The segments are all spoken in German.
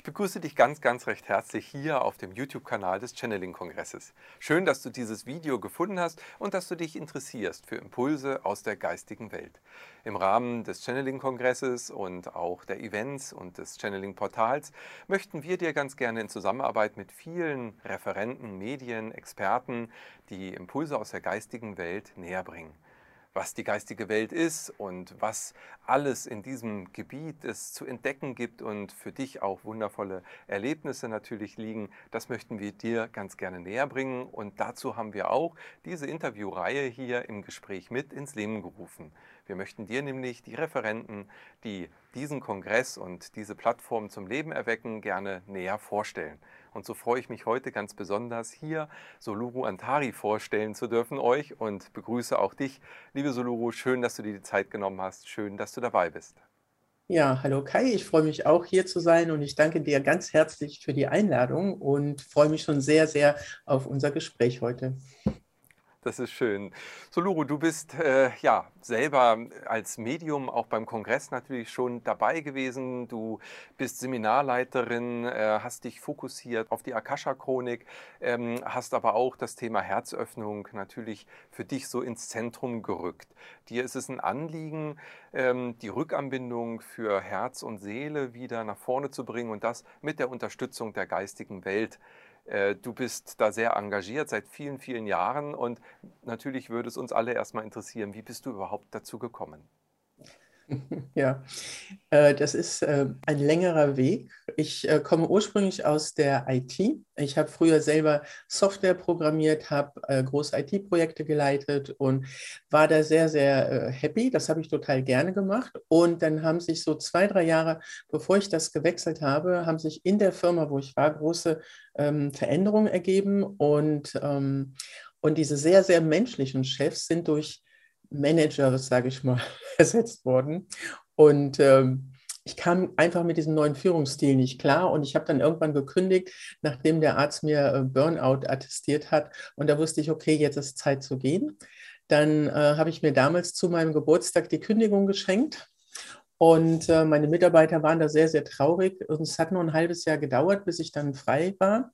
Ich begrüße dich ganz, ganz recht herzlich hier auf dem YouTube-Kanal des Channeling-Kongresses. Schön, dass du dieses Video gefunden hast und dass du dich interessierst für Impulse aus der geistigen Welt. Im Rahmen des Channeling-Kongresses und auch der Events und des Channeling-Portals möchten wir dir ganz gerne in Zusammenarbeit mit vielen Referenten, Medien, Experten die Impulse aus der geistigen Welt näher bringen was die geistige Welt ist und was alles in diesem Gebiet es zu entdecken gibt und für dich auch wundervolle Erlebnisse natürlich liegen, das möchten wir dir ganz gerne näher bringen. Und dazu haben wir auch diese Interviewreihe hier im Gespräch mit ins Leben gerufen. Wir möchten dir nämlich die Referenten, die diesen Kongress und diese Plattform zum Leben erwecken, gerne näher vorstellen. Und so freue ich mich heute ganz besonders, hier Soluru Antari vorstellen zu dürfen euch und begrüße auch dich, liebe Soluru. Schön, dass du dir die Zeit genommen hast. Schön, dass du dabei bist. Ja, hallo Kai, ich freue mich auch hier zu sein und ich danke dir ganz herzlich für die Einladung und freue mich schon sehr, sehr auf unser Gespräch heute. Das ist schön. So, Luru, du bist äh, ja selber als Medium auch beim Kongress natürlich schon dabei gewesen. Du bist Seminarleiterin, äh, hast dich fokussiert auf die Akasha-Chronik, ähm, hast aber auch das Thema Herzöffnung natürlich für dich so ins Zentrum gerückt. Dir ist es ein Anliegen, ähm, die Rückanbindung für Herz und Seele wieder nach vorne zu bringen und das mit der Unterstützung der geistigen Welt äh, du bist da sehr engagiert seit vielen, vielen Jahren und natürlich würde es uns alle erstmal interessieren, wie bist du überhaupt dazu gekommen? Ja, äh, das ist äh, ein längerer Weg. Ich äh, komme ursprünglich aus der IT. Ich habe früher selber Software programmiert, habe große IT-Projekte geleitet und war da sehr, sehr happy. Das habe ich total gerne gemacht. Und dann haben sich so zwei, drei Jahre, bevor ich das gewechselt habe, haben sich in der Firma, wo ich war, große ähm, Veränderungen ergeben. Und, ähm, und diese sehr, sehr menschlichen Chefs sind durch Manager, sage ich mal, ersetzt worden. Und ähm, ich kam einfach mit diesem neuen Führungsstil nicht klar und ich habe dann irgendwann gekündigt, nachdem der Arzt mir äh, Burnout attestiert hat. Und da wusste ich, okay, jetzt ist Zeit zu gehen. Dann äh, habe ich mir damals zu meinem Geburtstag die Kündigung geschenkt. Und äh, meine Mitarbeiter waren da sehr, sehr traurig. Und es hat nur ein halbes Jahr gedauert, bis ich dann frei war.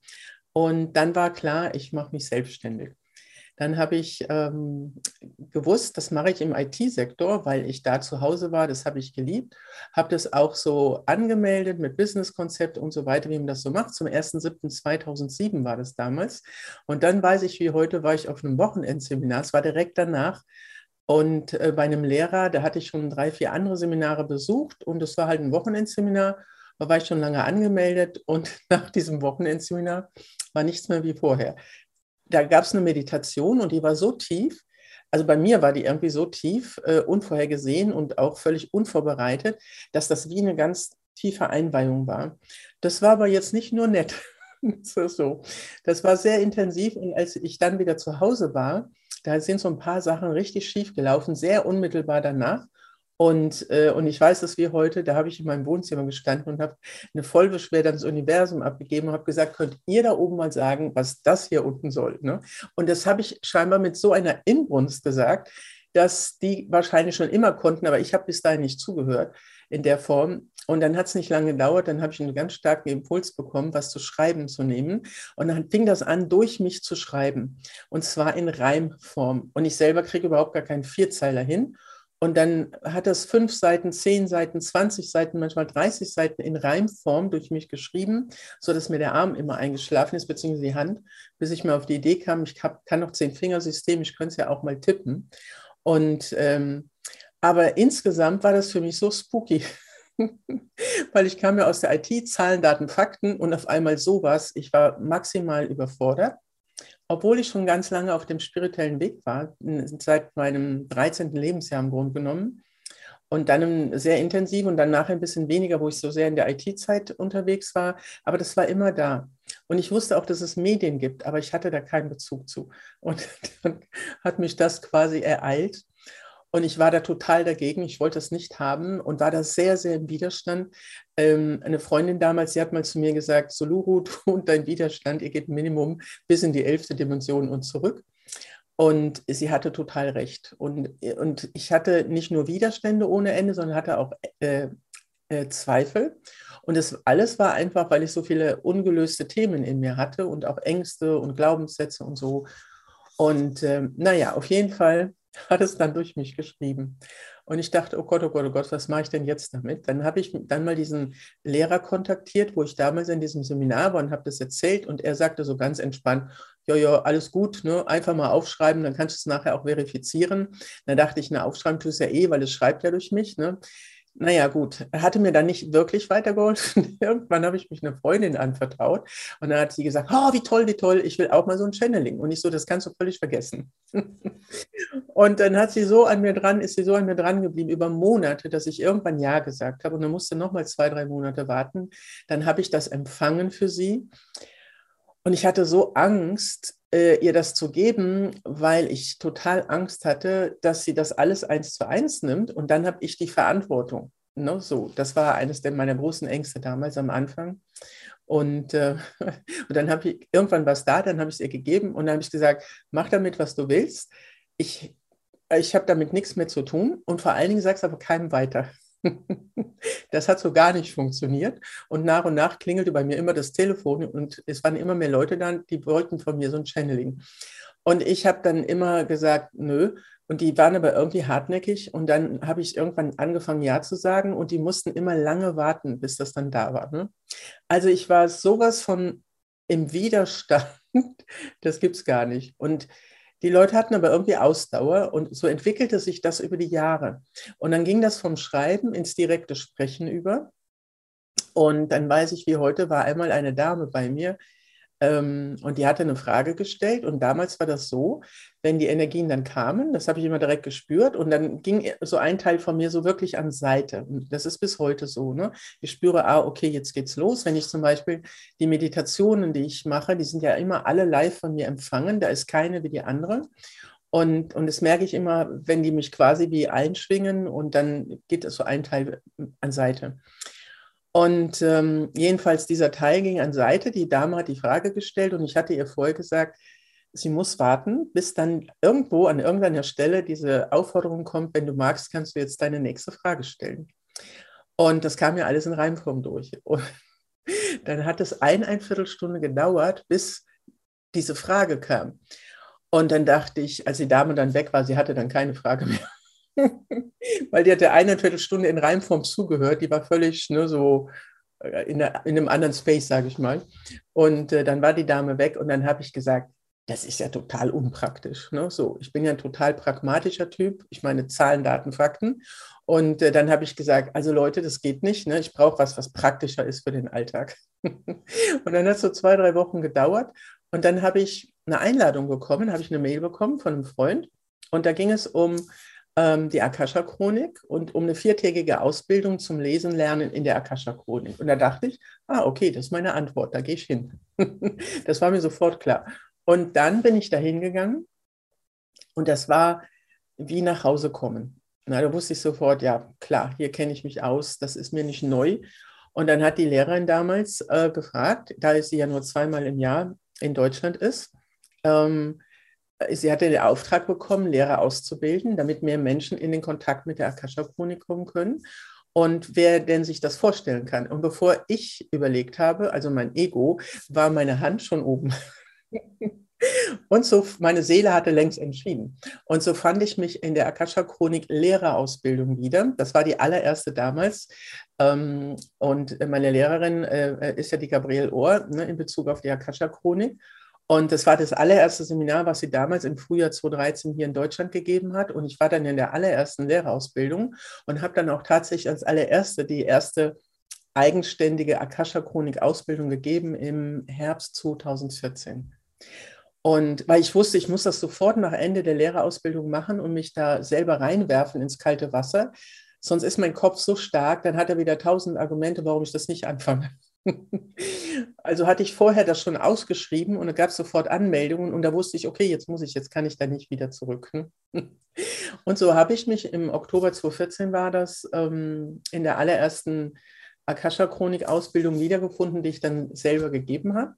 Und dann war klar, ich mache mich selbstständig. Dann habe ich ähm, gewusst, das mache ich im IT-Sektor, weil ich da zu Hause war, das habe ich geliebt, habe das auch so angemeldet mit Businesskonzept und so weiter, wie man das so macht. Zum 1.7.2007 war das damals. Und dann weiß ich, wie heute war ich auf einem Wochenendseminar, es war direkt danach. Und äh, bei einem Lehrer, da hatte ich schon drei, vier andere Seminare besucht. Und es war halt ein Wochenendseminar, da war ich schon lange angemeldet. Und nach diesem Wochenendseminar war nichts mehr wie vorher da gab es eine Meditation und die war so tief, also bei mir war die irgendwie so tief, äh, unvorhergesehen und auch völlig unvorbereitet, dass das wie eine ganz tiefe Einweihung war. Das war aber jetzt nicht nur nett. so. Das war sehr intensiv und als ich dann wieder zu Hause war, da sind so ein paar Sachen richtig schief gelaufen, sehr unmittelbar danach. Und, äh, und ich weiß es wie heute, da habe ich in meinem Wohnzimmer gestanden und habe eine Vollbeschwerde ans Universum abgegeben und habe gesagt, könnt ihr da oben mal sagen, was das hier unten soll? Ne? Und das habe ich scheinbar mit so einer Inbrunst gesagt, dass die wahrscheinlich schon immer konnten, aber ich habe bis dahin nicht zugehört in der Form. Und dann hat es nicht lange gedauert, dann habe ich einen ganz starken Impuls bekommen, was zu schreiben zu nehmen. Und dann fing das an, durch mich zu schreiben. Und zwar in Reimform. Und ich selber kriege überhaupt gar keinen Vierzeiler hin. Und dann hat das fünf Seiten, zehn Seiten, 20 Seiten, manchmal 30 Seiten in Reimform durch mich geschrieben, sodass mir der Arm immer eingeschlafen ist, beziehungsweise die Hand, bis ich mir auf die Idee kam, ich hab, kann noch zehn Fingersystem, ich könnte es ja auch mal tippen. Und ähm, aber insgesamt war das für mich so spooky, weil ich kam ja aus der IT, Zahlen, Daten, Fakten und auf einmal sowas. Ich war maximal überfordert obwohl ich schon ganz lange auf dem spirituellen Weg war, seit meinem 13. Lebensjahr im Grunde genommen, und dann sehr intensiv und dann nachher ein bisschen weniger, wo ich so sehr in der IT-Zeit unterwegs war. Aber das war immer da. Und ich wusste auch, dass es Medien gibt, aber ich hatte da keinen Bezug zu. Und dann hat mich das quasi ereilt. Und ich war da total dagegen. Ich wollte das nicht haben und war da sehr, sehr im Widerstand. Ähm, eine Freundin damals, sie hat mal zu mir gesagt, Soluru, du und dein Widerstand, ihr geht Minimum bis in die elfte Dimension und zurück. Und sie hatte total recht. Und, und ich hatte nicht nur Widerstände ohne Ende, sondern hatte auch äh, äh, Zweifel. Und das alles war einfach, weil ich so viele ungelöste Themen in mir hatte und auch Ängste und Glaubenssätze und so. Und äh, naja, auf jeden Fall hat es dann durch mich geschrieben. Und ich dachte, oh Gott, oh Gott, oh Gott, was mache ich denn jetzt damit? Dann habe ich dann mal diesen Lehrer kontaktiert, wo ich damals in diesem Seminar war und habe das erzählt. Und er sagte so ganz entspannt, ja, ja, alles gut, ne? einfach mal aufschreiben, dann kannst du es nachher auch verifizieren. Dann dachte ich, na, aufschreiben tust du ja eh, weil es schreibt ja durch mich. Ne? Naja, gut, hatte mir dann nicht wirklich weitergeholfen. Irgendwann habe ich mich einer Freundin anvertraut und dann hat sie gesagt, oh, wie toll, wie toll, ich will auch mal so ein Channeling. Und ich so, das kannst du völlig vergessen. und dann hat sie so an mir dran, ist sie so an mir dran geblieben über Monate, dass ich irgendwann Ja gesagt habe und dann musste noch mal zwei, drei Monate warten. Dann habe ich das empfangen für sie. Und ich hatte so Angst, äh, ihr das zu geben, weil ich total Angst hatte, dass sie das alles eins zu eins nimmt und dann habe ich die Verantwortung. Ne? So, das war eines der meiner großen Ängste damals am Anfang. Und, äh, und dann habe ich irgendwann was da, dann habe ich es ihr gegeben und dann habe ich gesagt, mach damit, was du willst. Ich, ich habe damit nichts mehr zu tun und vor allen Dingen sagst aber keinem weiter. Das hat so gar nicht funktioniert. Und nach und nach klingelte bei mir immer das Telefon und es waren immer mehr Leute da, die wollten von mir so ein Channeling. Und ich habe dann immer gesagt, nö. Und die waren aber irgendwie hartnäckig. Und dann habe ich irgendwann angefangen, Ja zu sagen. Und die mussten immer lange warten, bis das dann da war. Ne? Also ich war sowas von im Widerstand. Das gibt es gar nicht. Und die Leute hatten aber irgendwie Ausdauer und so entwickelte sich das über die Jahre. Und dann ging das vom Schreiben ins direkte Sprechen über. Und dann weiß ich, wie heute war einmal eine Dame bei mir, ähm, und die hatte eine Frage gestellt und damals war das so, wenn die Energien dann kamen, das habe ich immer direkt gespürt und dann ging so ein Teil von mir so wirklich an Seite. Und das ist bis heute so. Ne? Ich spüre, ah, okay, jetzt geht's los. Wenn ich zum Beispiel die Meditationen, die ich mache, die sind ja immer alle live von mir empfangen, da ist keine wie die andere. Und, und das merke ich immer, wenn die mich quasi wie einschwingen und dann geht es so ein Teil an Seite. Und ähm, jedenfalls dieser Teil ging an Seite. Die Dame hat die Frage gestellt und ich hatte ihr vorher gesagt, sie muss warten, bis dann irgendwo an irgendeiner Stelle diese Aufforderung kommt, wenn du magst, kannst du jetzt deine nächste Frage stellen. Und das kam ja alles in Reimform durch. Und dann hat es ein, ein Viertelstunde gedauert, bis diese Frage kam. Und dann dachte ich, als die Dame dann weg war, sie hatte dann keine Frage mehr. Weil die hatte eine Viertelstunde in Reimform zugehört, die war völlig ne, so äh, in, der, in, einem anderen Space, sage ich mal. Und äh, dann war die Dame weg und dann habe ich gesagt, das ist ja total unpraktisch. Ne? So, ich bin ja ein total pragmatischer Typ. Ich meine Zahlen, Daten, Fakten. Und äh, dann habe ich gesagt, also Leute, das geht nicht. Ne? Ich brauche was, was praktischer ist für den Alltag. und dann hat es so zwei, drei Wochen gedauert. Und dann habe ich eine Einladung bekommen, habe ich eine Mail bekommen von einem Freund. Und da ging es um ähm, die Akasha-Chronik und um eine viertägige Ausbildung zum Lesen lernen in der Akasha-Chronik. Und da dachte ich, ah, okay, das ist meine Antwort, da gehe ich hin. das war mir sofort klar. Und dann bin ich da hingegangen und das war wie nach Hause kommen. Na, da wusste ich sofort, ja, klar, hier kenne ich mich aus, das ist mir nicht neu. Und dann hat die Lehrerin damals äh, gefragt, da sie ja nur zweimal im Jahr in Deutschland ist, ähm, sie hatte den Auftrag bekommen, Lehrer auszubilden, damit mehr Menschen in den Kontakt mit der Akasha-Chronik kommen können. Und wer denn sich das vorstellen kann. Und bevor ich überlegt habe, also mein Ego, war meine Hand schon oben. Und so, meine Seele hatte längst entschieden. Und so fand ich mich in der Akasha-Chronik Lehrerausbildung wieder. Das war die allererste damals. Ähm, und meine Lehrerin äh, ist ja die Gabriele Ohr ne, in Bezug auf die Akasha-Chronik. Und das war das allererste Seminar, was sie damals im Frühjahr 2013 hier in Deutschland gegeben hat. Und ich war dann in der allerersten Lehrerausbildung und habe dann auch tatsächlich als allererste die erste eigenständige Akasha-Chronik-Ausbildung gegeben im Herbst 2014. Und weil ich wusste, ich muss das sofort nach Ende der Lehrerausbildung machen und mich da selber reinwerfen ins kalte Wasser. Sonst ist mein Kopf so stark, dann hat er wieder tausend Argumente, warum ich das nicht anfange. Also hatte ich vorher das schon ausgeschrieben und da gab es sofort Anmeldungen und da wusste ich, okay, jetzt muss ich, jetzt kann ich da nicht wieder zurück. Ne? Und so habe ich mich im Oktober 2014 war das ähm, in der allerersten Akasha-Chronik-Ausbildung wiedergefunden, die ich dann selber gegeben habe.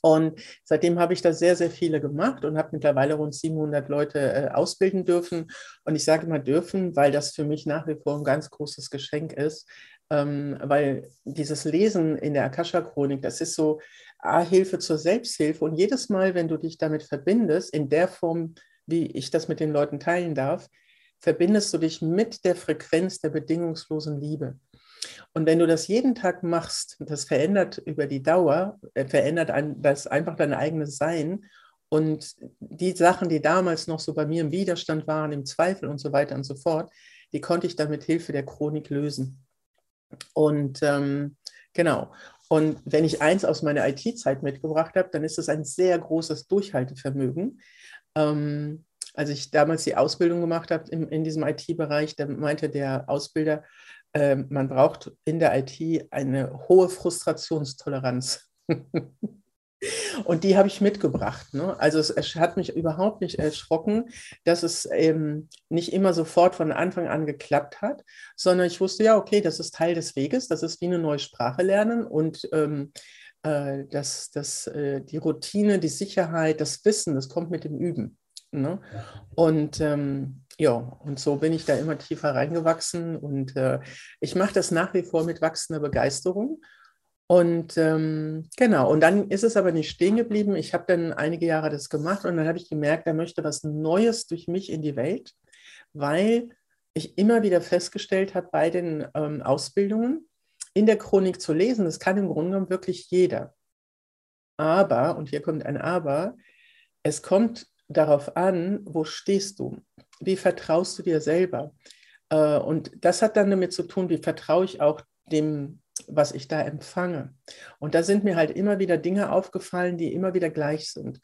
Und seitdem habe ich da sehr, sehr viele gemacht und habe mittlerweile rund 700 Leute äh, ausbilden dürfen. Und ich sage mal dürfen, weil das für mich nach wie vor ein ganz großes Geschenk ist, ähm, weil dieses Lesen in der Akasha-Chronik, das ist so A, Hilfe zur Selbsthilfe. Und jedes Mal, wenn du dich damit verbindest, in der Form, wie ich das mit den Leuten teilen darf, verbindest du dich mit der Frequenz der bedingungslosen Liebe. Und wenn du das jeden Tag machst, das verändert über die Dauer, äh, verändert ein, das einfach dein eigenes Sein. Und die Sachen, die damals noch so bei mir im Widerstand waren, im Zweifel und so weiter und so fort, die konnte ich dann mit Hilfe der Chronik lösen. Und ähm, genau. Und wenn ich eins aus meiner IT-Zeit mitgebracht habe, dann ist es ein sehr großes Durchhaltevermögen. Ähm, als ich damals die Ausbildung gemacht habe in, in diesem IT-Bereich, da meinte der Ausbilder, äh, man braucht in der IT eine hohe Frustrationstoleranz. Und die habe ich mitgebracht. Ne? Also es, es, hat mich überhaupt nicht erschrocken, dass es ähm, nicht immer sofort von Anfang an geklappt hat, sondern ich wusste ja, okay, das ist Teil des Weges, das ist wie eine neue Sprache lernen und ähm, äh, das, das, äh, die Routine, die Sicherheit, das Wissen, das kommt mit dem Üben. Ne? Und ähm, ja, und so bin ich da immer tiefer reingewachsen und äh, ich mache das nach wie vor mit wachsender Begeisterung. Und ähm, genau, und dann ist es aber nicht stehen geblieben. Ich habe dann einige Jahre das gemacht und dann habe ich gemerkt, er möchte was Neues durch mich in die Welt, weil ich immer wieder festgestellt habe bei den ähm, Ausbildungen, in der Chronik zu lesen, das kann im Grunde genommen wirklich jeder. Aber, und hier kommt ein Aber, es kommt darauf an, wo stehst du? Wie vertraust du dir selber? Äh, und das hat dann damit zu tun, wie vertraue ich auch dem was ich da empfange. Und da sind mir halt immer wieder Dinge aufgefallen, die immer wieder gleich sind.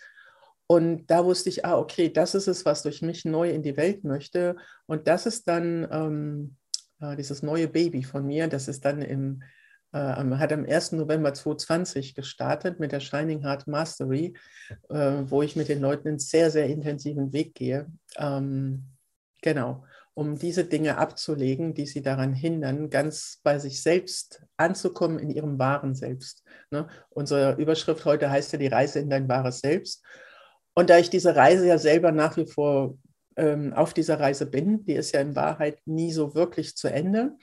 Und da wusste ich, ah, okay, das ist es, was durch mich neu in die Welt möchte. Und das ist dann ähm, äh, dieses neue Baby von mir, das ist dann im, äh, hat am 1. November 2020 gestartet mit der Shining Heart Mastery, äh, wo ich mit den Leuten einen sehr, sehr intensiven Weg gehe. Ähm, genau um diese Dinge abzulegen, die sie daran hindern, ganz bei sich selbst anzukommen, in ihrem wahren Selbst. Ne? Unsere Überschrift heute heißt ja die Reise in dein wahres Selbst. Und da ich diese Reise ja selber nach wie vor ähm, auf dieser Reise bin, die ist ja in Wahrheit nie so wirklich zu Ende,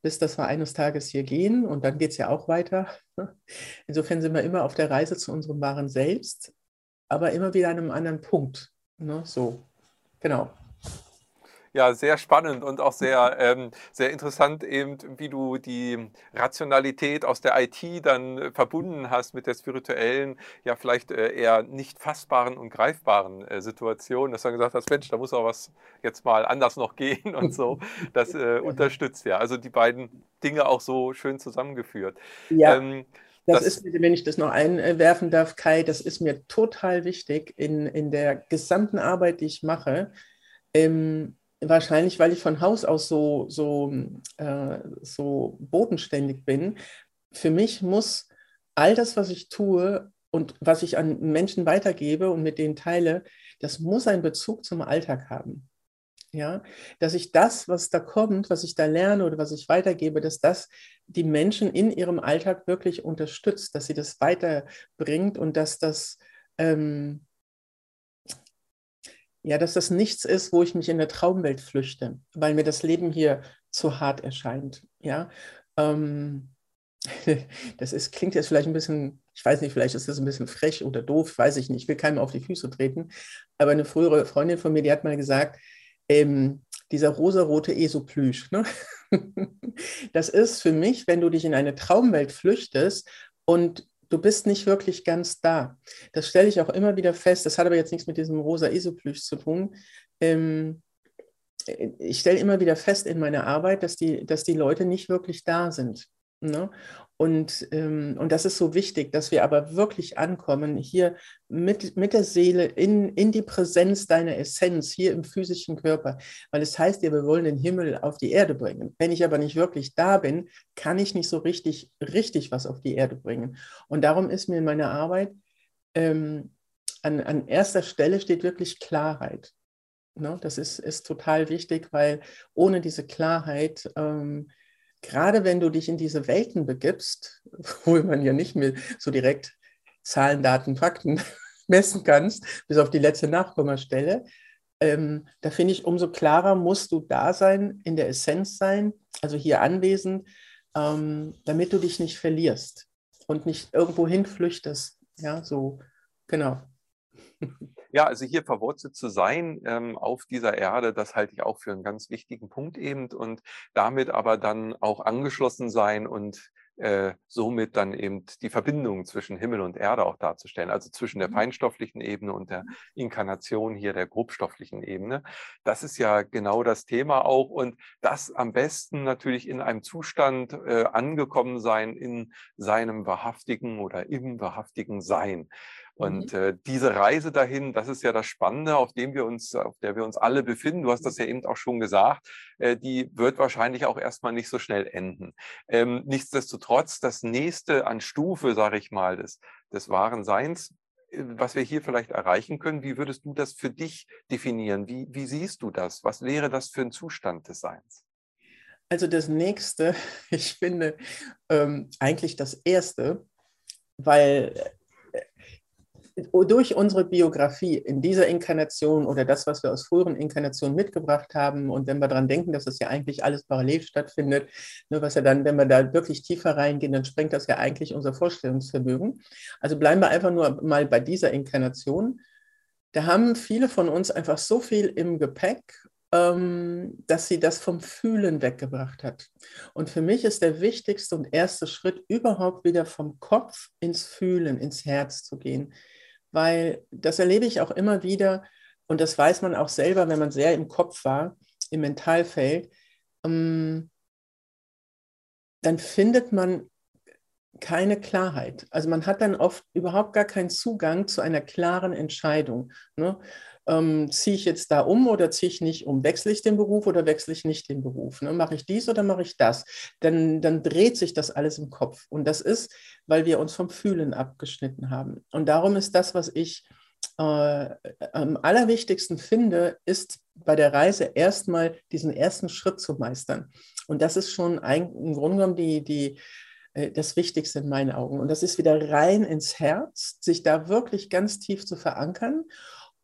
bis dass wir eines Tages hier gehen und dann geht es ja auch weiter. Insofern sind wir immer auf der Reise zu unserem wahren Selbst, aber immer wieder an einem anderen Punkt. Ne? So, genau. Ja, sehr spannend und auch sehr, ähm, sehr interessant, eben, wie du die Rationalität aus der IT dann äh, verbunden hast mit der spirituellen, ja, vielleicht äh, eher nicht fassbaren und greifbaren äh, Situation, dass du dann gesagt hast, Mensch, da muss auch was jetzt mal anders noch gehen und so. Das äh, unterstützt ja. Also die beiden Dinge auch so schön zusammengeführt. Ja. Ähm, das, das, ist, wenn ich das noch einwerfen darf, Kai, das ist mir total wichtig in, in der gesamten Arbeit, die ich mache. Ähm, wahrscheinlich, weil ich von Haus aus so, so, äh, so bodenständig bin. Für mich muss all das, was ich tue und was ich an Menschen weitergebe und mit denen teile, das muss einen Bezug zum Alltag haben. Ja, dass ich das, was da kommt, was ich da lerne oder was ich weitergebe, dass das die Menschen in ihrem Alltag wirklich unterstützt, dass sie das weiterbringt und dass das ähm, ja, dass das nichts ist, wo ich mich in der Traumwelt flüchte, weil mir das Leben hier zu hart erscheint. Ja, ähm, das ist, klingt jetzt vielleicht ein bisschen, ich weiß nicht, vielleicht ist das ein bisschen frech oder doof, weiß ich nicht, ich will keinem auf die Füße treten, aber eine frühere Freundin von mir, die hat mal gesagt, ähm, dieser rosarote Esoplüsch, ne? das ist für mich, wenn du dich in eine Traumwelt flüchtest und du bist nicht wirklich ganz da. Das stelle ich auch immer wieder fest. Das hat aber jetzt nichts mit diesem rosa Isoplüsch zu tun. Ähm, ich stelle immer wieder fest in meiner Arbeit, dass die, dass die Leute nicht wirklich da sind. Ne? Und, ähm, und das ist so wichtig, dass wir aber wirklich ankommen, hier mit, mit der Seele in, in die Präsenz deiner Essenz, hier im physischen Körper. Weil es heißt ja, wir wollen den Himmel auf die Erde bringen. Wenn ich aber nicht wirklich da bin, kann ich nicht so richtig, richtig was auf die Erde bringen. Und darum ist mir in meiner Arbeit ähm, an, an erster Stelle steht wirklich Klarheit. Ne? Das ist, ist total wichtig, weil ohne diese Klarheit ähm, gerade wenn du dich in diese Welten begibst, wo man ja nicht mehr so direkt Zahlen, Daten, Fakten messen kannst, bis auf die letzte Nachkommastelle, ähm, da finde ich, umso klarer musst du da sein, in der Essenz sein, also hier anwesend, ähm, damit du dich nicht verlierst und nicht irgendwo hinflüchtest. Ja, so, genau. Ja, also hier verwurzelt zu sein ähm, auf dieser Erde, das halte ich auch für einen ganz wichtigen Punkt eben und damit aber dann auch angeschlossen sein und äh, somit dann eben die Verbindung zwischen Himmel und Erde auch darzustellen, also zwischen der mhm. feinstofflichen Ebene und der Inkarnation hier der grobstofflichen Ebene. Das ist ja genau das Thema auch und das am besten natürlich in einem Zustand äh, angekommen sein in seinem wahrhaftigen oder im wahrhaftigen Sein. Und mhm. äh, diese Reise dahin, das ist ja das Spannende, auf dem wir uns, auf der wir uns alle befinden. Du hast das ja eben auch schon gesagt, äh, die wird wahrscheinlich auch erstmal nicht so schnell enden. Ähm, nichtsdestotrotz, das nächste an Stufe, sage ich mal, des, des wahren Seins, äh, was wir hier vielleicht erreichen können, wie würdest du das für dich definieren? Wie, wie siehst du das? Was wäre das für ein Zustand des Seins? Also das nächste, ich finde ähm, eigentlich das erste, weil durch unsere Biografie in dieser Inkarnation oder das, was wir aus früheren Inkarnationen mitgebracht haben, und wenn wir daran denken, dass das ja eigentlich alles parallel stattfindet, ne, was ja dann, wenn wir da wirklich tiefer reingehen, dann sprengt das ja eigentlich unser Vorstellungsvermögen. Also bleiben wir einfach nur mal bei dieser Inkarnation. Da haben viele von uns einfach so viel im Gepäck, ähm, dass sie das vom Fühlen weggebracht hat. Und für mich ist der wichtigste und erste Schritt überhaupt wieder vom Kopf ins Fühlen, ins Herz zu gehen weil das erlebe ich auch immer wieder und das weiß man auch selber, wenn man sehr im Kopf war, im Mentalfeld, ähm, dann findet man keine Klarheit. Also man hat dann oft überhaupt gar keinen Zugang zu einer klaren Entscheidung. Ne? Ähm, ziehe ich jetzt da um oder ziehe ich nicht um? Wechsle ich den Beruf oder wechsle ich nicht den Beruf? Ne? Mache ich dies oder mache ich das? Dann, dann dreht sich das alles im Kopf. Und das ist, weil wir uns vom Fühlen abgeschnitten haben. Und darum ist das, was ich äh, am allerwichtigsten finde, ist bei der Reise erstmal diesen ersten Schritt zu meistern. Und das ist schon ein, im Grunde genommen die, die, äh, das Wichtigste in meinen Augen. Und das ist wieder rein ins Herz, sich da wirklich ganz tief zu verankern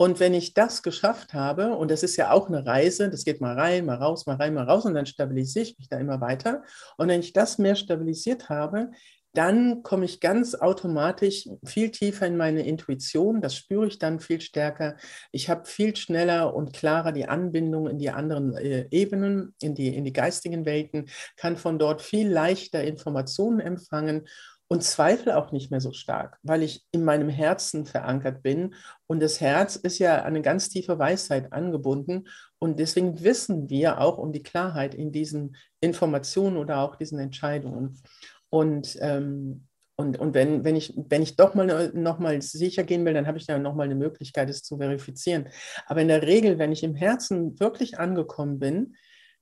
und wenn ich das geschafft habe, und das ist ja auch eine Reise, das geht mal rein, mal raus, mal rein, mal raus, und dann stabilisiere ich mich da immer weiter. Und wenn ich das mehr stabilisiert habe, dann komme ich ganz automatisch viel tiefer in meine Intuition. Das spüre ich dann viel stärker. Ich habe viel schneller und klarer die Anbindung in die anderen äh, Ebenen, in die, in die geistigen Welten, kann von dort viel leichter Informationen empfangen und zweifle auch nicht mehr so stark, weil ich in meinem Herzen verankert bin. Und das Herz ist ja eine ganz tiefe Weisheit angebunden. Und deswegen wissen wir auch um die Klarheit in diesen Informationen oder auch diesen Entscheidungen. Und, ähm, und, und wenn, wenn, ich, wenn ich doch mal noch mal sicher gehen will, dann habe ich ja noch mal eine Möglichkeit, es zu verifizieren. Aber in der Regel, wenn ich im Herzen wirklich angekommen bin,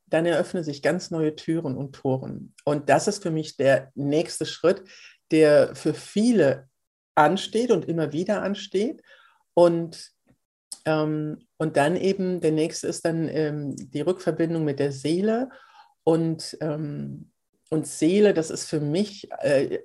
dann eröffnen sich ganz neue Türen und Toren. Und das ist für mich der nächste Schritt, der für viele ansteht und immer wieder ansteht. Und, ähm, und dann eben, der nächste ist dann ähm, die Rückverbindung mit der Seele. Und, ähm, und Seele, das ist für mich äh,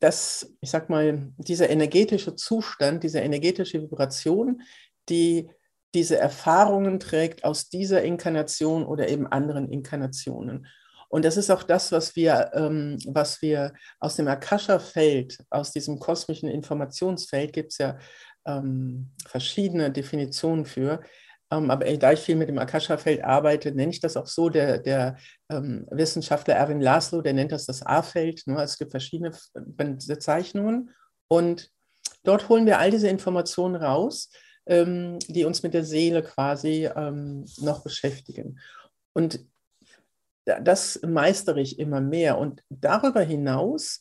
das, ich sag mal, dieser energetische Zustand, diese energetische Vibration, die diese Erfahrungen trägt aus dieser Inkarnation oder eben anderen Inkarnationen. Und das ist auch das, was wir, ähm, was wir aus dem Akasha-Feld, aus diesem kosmischen Informationsfeld, gibt es ja ähm, verschiedene Definitionen für. Ähm, aber da ich viel mit dem Akasha-Feld arbeite, nenne ich das auch so. Der, der ähm, Wissenschaftler Erwin Laszlo, der nennt das das A-Feld. Ne? Es gibt verschiedene Bezeichnungen. Und dort holen wir all diese Informationen raus, ähm, die uns mit der Seele quasi ähm, noch beschäftigen. Und das meistere ich immer mehr. Und darüber hinaus,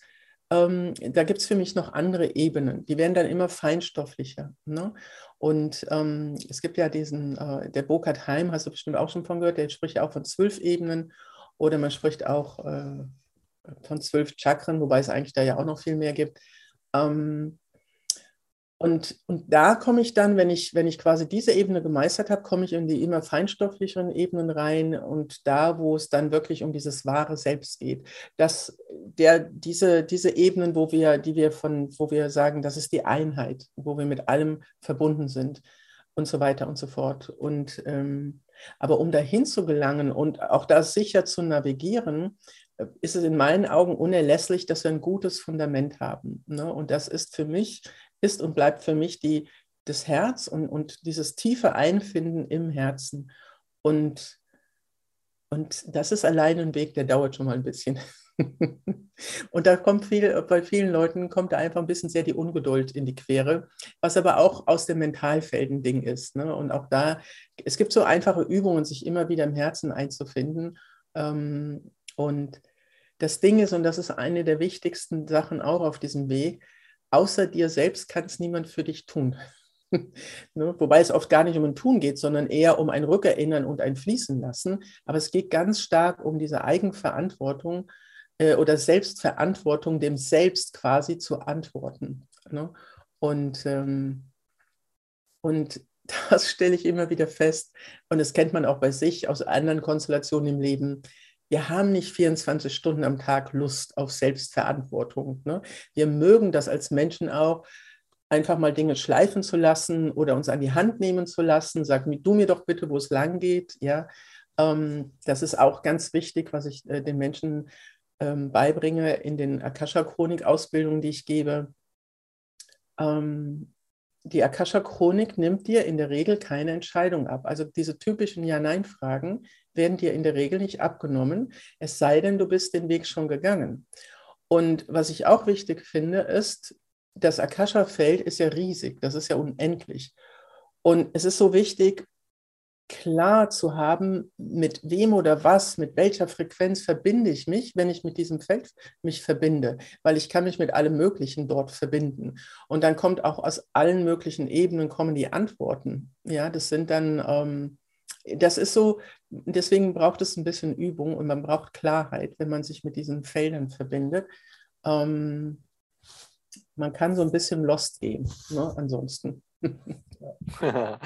ähm, da gibt es für mich noch andere Ebenen. Die werden dann immer feinstofflicher. Ne? Und ähm, es gibt ja diesen, äh, der Burkhard Heim, hast du bestimmt auch schon von gehört, der spricht auch von zwölf Ebenen oder man spricht auch äh, von zwölf Chakren, wobei es eigentlich da ja auch noch viel mehr gibt. Ähm, und, und da komme ich dann, wenn ich, wenn ich quasi diese Ebene gemeistert habe, komme ich in die immer feinstofflicheren Ebenen rein und da, wo es dann wirklich um dieses wahre Selbst geht. Dass der, diese, diese Ebenen, wo wir, die wir von, wo wir sagen, das ist die Einheit, wo wir mit allem verbunden sind und so weiter und so fort. Und ähm, aber um dahin zu gelangen und auch da sicher zu navigieren, ist es in meinen Augen unerlässlich, dass wir ein gutes Fundament haben. Ne? Und das ist für mich, ist und bleibt für mich die, das Herz und, und dieses tiefe Einfinden im Herzen. Und, und das ist allein ein Weg, der dauert schon mal ein bisschen. und da kommt viel, bei vielen Leuten kommt da einfach ein bisschen sehr die Ungeduld in die Quere, was aber auch aus dem Mentalfelden Ding ist. Ne? Und auch da, es gibt so einfache Übungen, sich immer wieder im Herzen einzufinden. Ähm, und das Ding ist, und das ist eine der wichtigsten Sachen auch auf diesem Weg, außer dir selbst kann es niemand für dich tun. ne? Wobei es oft gar nicht um ein Tun geht, sondern eher um ein Rückerinnern und ein Fließen lassen. Aber es geht ganz stark um diese Eigenverantwortung äh, oder Selbstverantwortung, dem Selbst quasi zu antworten. Ne? Und, ähm, und das stelle ich immer wieder fest. Und das kennt man auch bei sich aus anderen Konstellationen im Leben wir haben nicht 24 Stunden am Tag Lust auf Selbstverantwortung. Ne? Wir mögen das als Menschen auch, einfach mal Dinge schleifen zu lassen oder uns an die Hand nehmen zu lassen. Sag du mir doch bitte, wo es lang geht. Ja, ähm, das ist auch ganz wichtig, was ich äh, den Menschen ähm, beibringe in den Akasha-Chronik-Ausbildungen, die ich gebe. Ähm, die Akasha-Chronik nimmt dir in der Regel keine Entscheidung ab. Also diese typischen Ja-Nein-Fragen werden dir in der Regel nicht abgenommen, es sei denn, du bist den Weg schon gegangen. Und was ich auch wichtig finde, ist, das Akasha-Feld ist ja riesig, das ist ja unendlich. Und es ist so wichtig, klar zu haben, mit wem oder was, mit welcher Frequenz verbinde ich mich, wenn ich mit diesem Feld mich verbinde, weil ich kann mich mit allem Möglichen dort verbinden. Und dann kommt auch aus allen möglichen Ebenen kommen die Antworten. Ja, das sind dann, ähm, das ist so, deswegen braucht es ein bisschen Übung und man braucht Klarheit, wenn man sich mit diesen Feldern verbindet. Ähm, man kann so ein bisschen lost gehen, ne, ansonsten.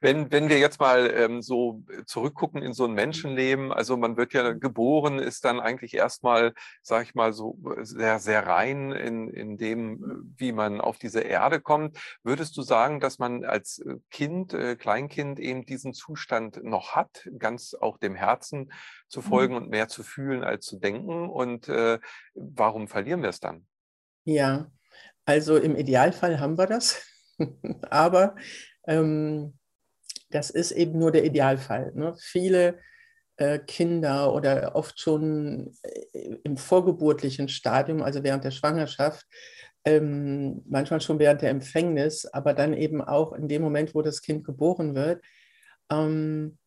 wenn, wenn wir jetzt mal ähm, so zurückgucken in so ein Menschenleben, also man wird ja geboren, ist dann eigentlich erstmal, sag ich mal, so sehr, sehr rein in, in dem, wie man auf diese Erde kommt. Würdest du sagen, dass man als äh, Kind, äh, Kleinkind eben diesen Zustand noch hat, ganz auch dem Herzen zu mhm. folgen mhm. und mehr zu fühlen als zu denken? Und äh, warum verlieren wir es dann? Ja, also im Idealfall haben wir das. Aber ähm, das ist eben nur der Idealfall. Ne? Viele äh, Kinder oder oft schon äh, im vorgeburtlichen Stadium, also während der Schwangerschaft, ähm, manchmal schon während der Empfängnis, aber dann eben auch in dem Moment, wo das Kind geboren wird, ähm,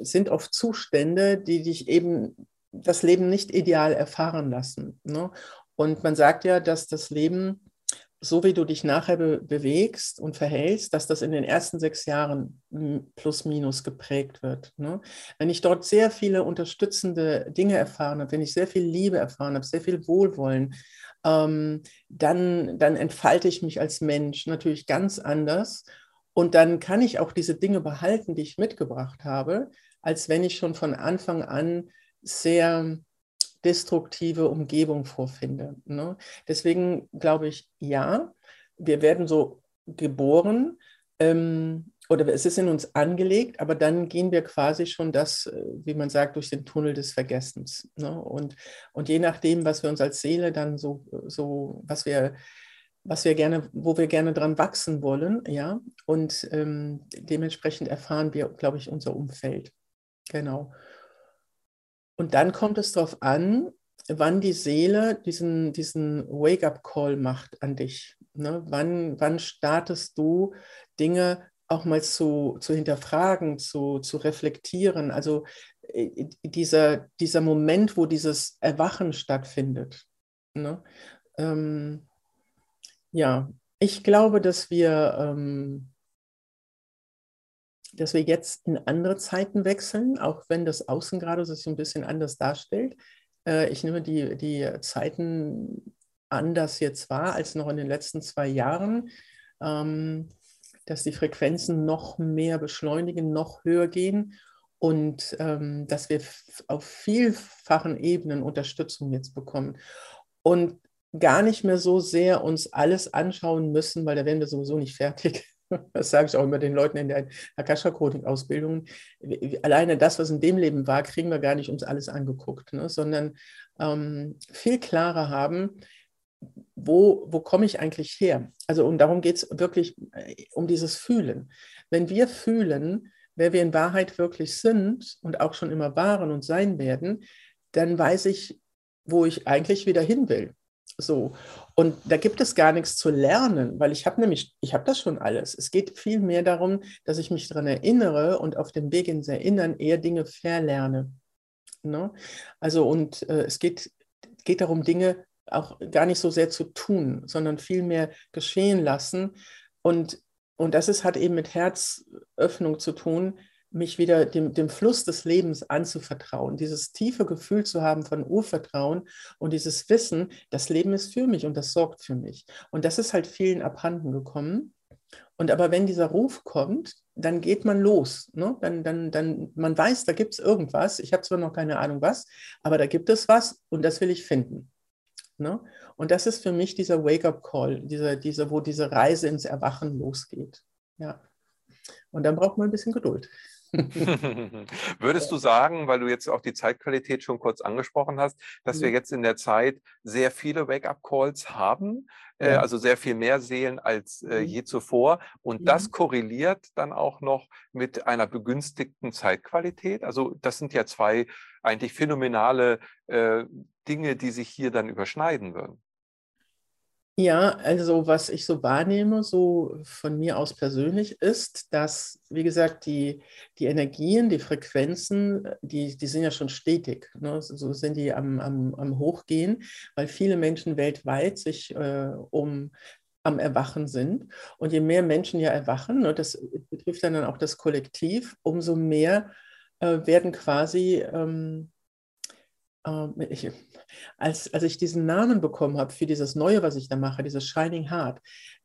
sind oft Zustände, die dich eben das Leben nicht ideal erfahren lassen. Ne? Und man sagt ja, dass das Leben so wie du dich nachher be bewegst und verhältst, dass das in den ersten sechs Jahren plus minus geprägt wird. Ne? Wenn ich dort sehr viele unterstützende Dinge erfahren habe, wenn ich sehr viel Liebe erfahren habe, sehr viel Wohlwollen, ähm, dann, dann entfalte ich mich als Mensch natürlich ganz anders. Und dann kann ich auch diese Dinge behalten, die ich mitgebracht habe, als wenn ich schon von Anfang an sehr destruktive Umgebung vorfinde. Ne? Deswegen glaube ich, ja, wir werden so geboren ähm, oder es ist in uns angelegt, aber dann gehen wir quasi schon das, äh, wie man sagt, durch den Tunnel des Vergessens. Ne? Und, und je nachdem, was wir uns als Seele dann so, so was wir was wir gerne, wo wir gerne dran wachsen wollen, ja, und ähm, dementsprechend erfahren wir, glaube ich, unser Umfeld. Genau. Und dann kommt es darauf an, wann die Seele diesen, diesen Wake-up-Call macht an dich. Ne? Wann, wann startest du Dinge auch mal zu, zu hinterfragen, zu, zu reflektieren? Also äh, dieser, dieser Moment, wo dieses Erwachen stattfindet. Ne? Ähm, ja, ich glaube, dass wir ähm, dass wir jetzt in andere Zeiten wechseln, auch wenn das Außen gerade sich ein bisschen anders darstellt. Äh, ich nehme die, die Zeiten anders jetzt wahr als noch in den letzten zwei Jahren, ähm, dass die Frequenzen noch mehr beschleunigen, noch höher gehen und ähm, dass wir auf vielfachen Ebenen Unterstützung jetzt bekommen. Und gar nicht mehr so sehr uns alles anschauen müssen, weil da werden wir sowieso nicht fertig, Das sage ich auch immer den Leuten in der Akasha-Chronik-Ausbildung. Alleine das, was in dem Leben war, kriegen wir gar nicht uns alles angeguckt, ne? sondern ähm, viel klarer haben, wo, wo komme ich eigentlich her? Also und darum geht es wirklich äh, um dieses Fühlen. Wenn wir fühlen, wer wir in Wahrheit wirklich sind und auch schon immer waren und sein werden, dann weiß ich, wo ich eigentlich wieder hin will. So. Und da gibt es gar nichts zu lernen, weil ich habe nämlich, ich habe das schon alles. Es geht viel mehr darum, dass ich mich daran erinnere und auf dem Weg ins Erinnern eher Dinge verlerne. Ne? Also und äh, es geht, geht darum, Dinge auch gar nicht so sehr zu tun, sondern vielmehr geschehen lassen. Und, und das ist, hat eben mit Herzöffnung zu tun, mich wieder dem, dem Fluss des Lebens anzuvertrauen, dieses tiefe Gefühl zu haben von Urvertrauen und dieses Wissen, das Leben ist für mich und das sorgt für mich. Und das ist halt vielen abhanden gekommen. Und aber wenn dieser Ruf kommt, dann geht man los. Ne? Dann, dann, dann, man weiß, da gibt es irgendwas. Ich habe zwar noch keine Ahnung was, aber da gibt es was und das will ich finden. Ne? Und das ist für mich dieser Wake-up-Call, dieser, dieser, wo diese Reise ins Erwachen losgeht. Ja. Und dann braucht man ein bisschen Geduld. Würdest du sagen, weil du jetzt auch die Zeitqualität schon kurz angesprochen hast, dass wir mhm. jetzt in der Zeit sehr viele Wake-up-Calls haben, äh, ja. äh, also sehr viel mehr Seelen als äh, mhm. je zuvor und das mhm. korreliert dann auch noch mit einer begünstigten Zeitqualität? Also das sind ja zwei eigentlich phänomenale äh, Dinge, die sich hier dann überschneiden würden. Ja, also was ich so wahrnehme, so von mir aus persönlich, ist, dass, wie gesagt, die, die Energien, die Frequenzen, die, die sind ja schon stetig. Ne? So sind die am, am, am Hochgehen, weil viele Menschen weltweit sich äh, um am Erwachen sind. Und je mehr Menschen ja erwachen, ne, das betrifft dann auch das Kollektiv, umso mehr äh, werden quasi ähm, äh, ich, als, als ich diesen Namen bekommen habe für dieses Neue, was ich da mache, dieses Shining Heart,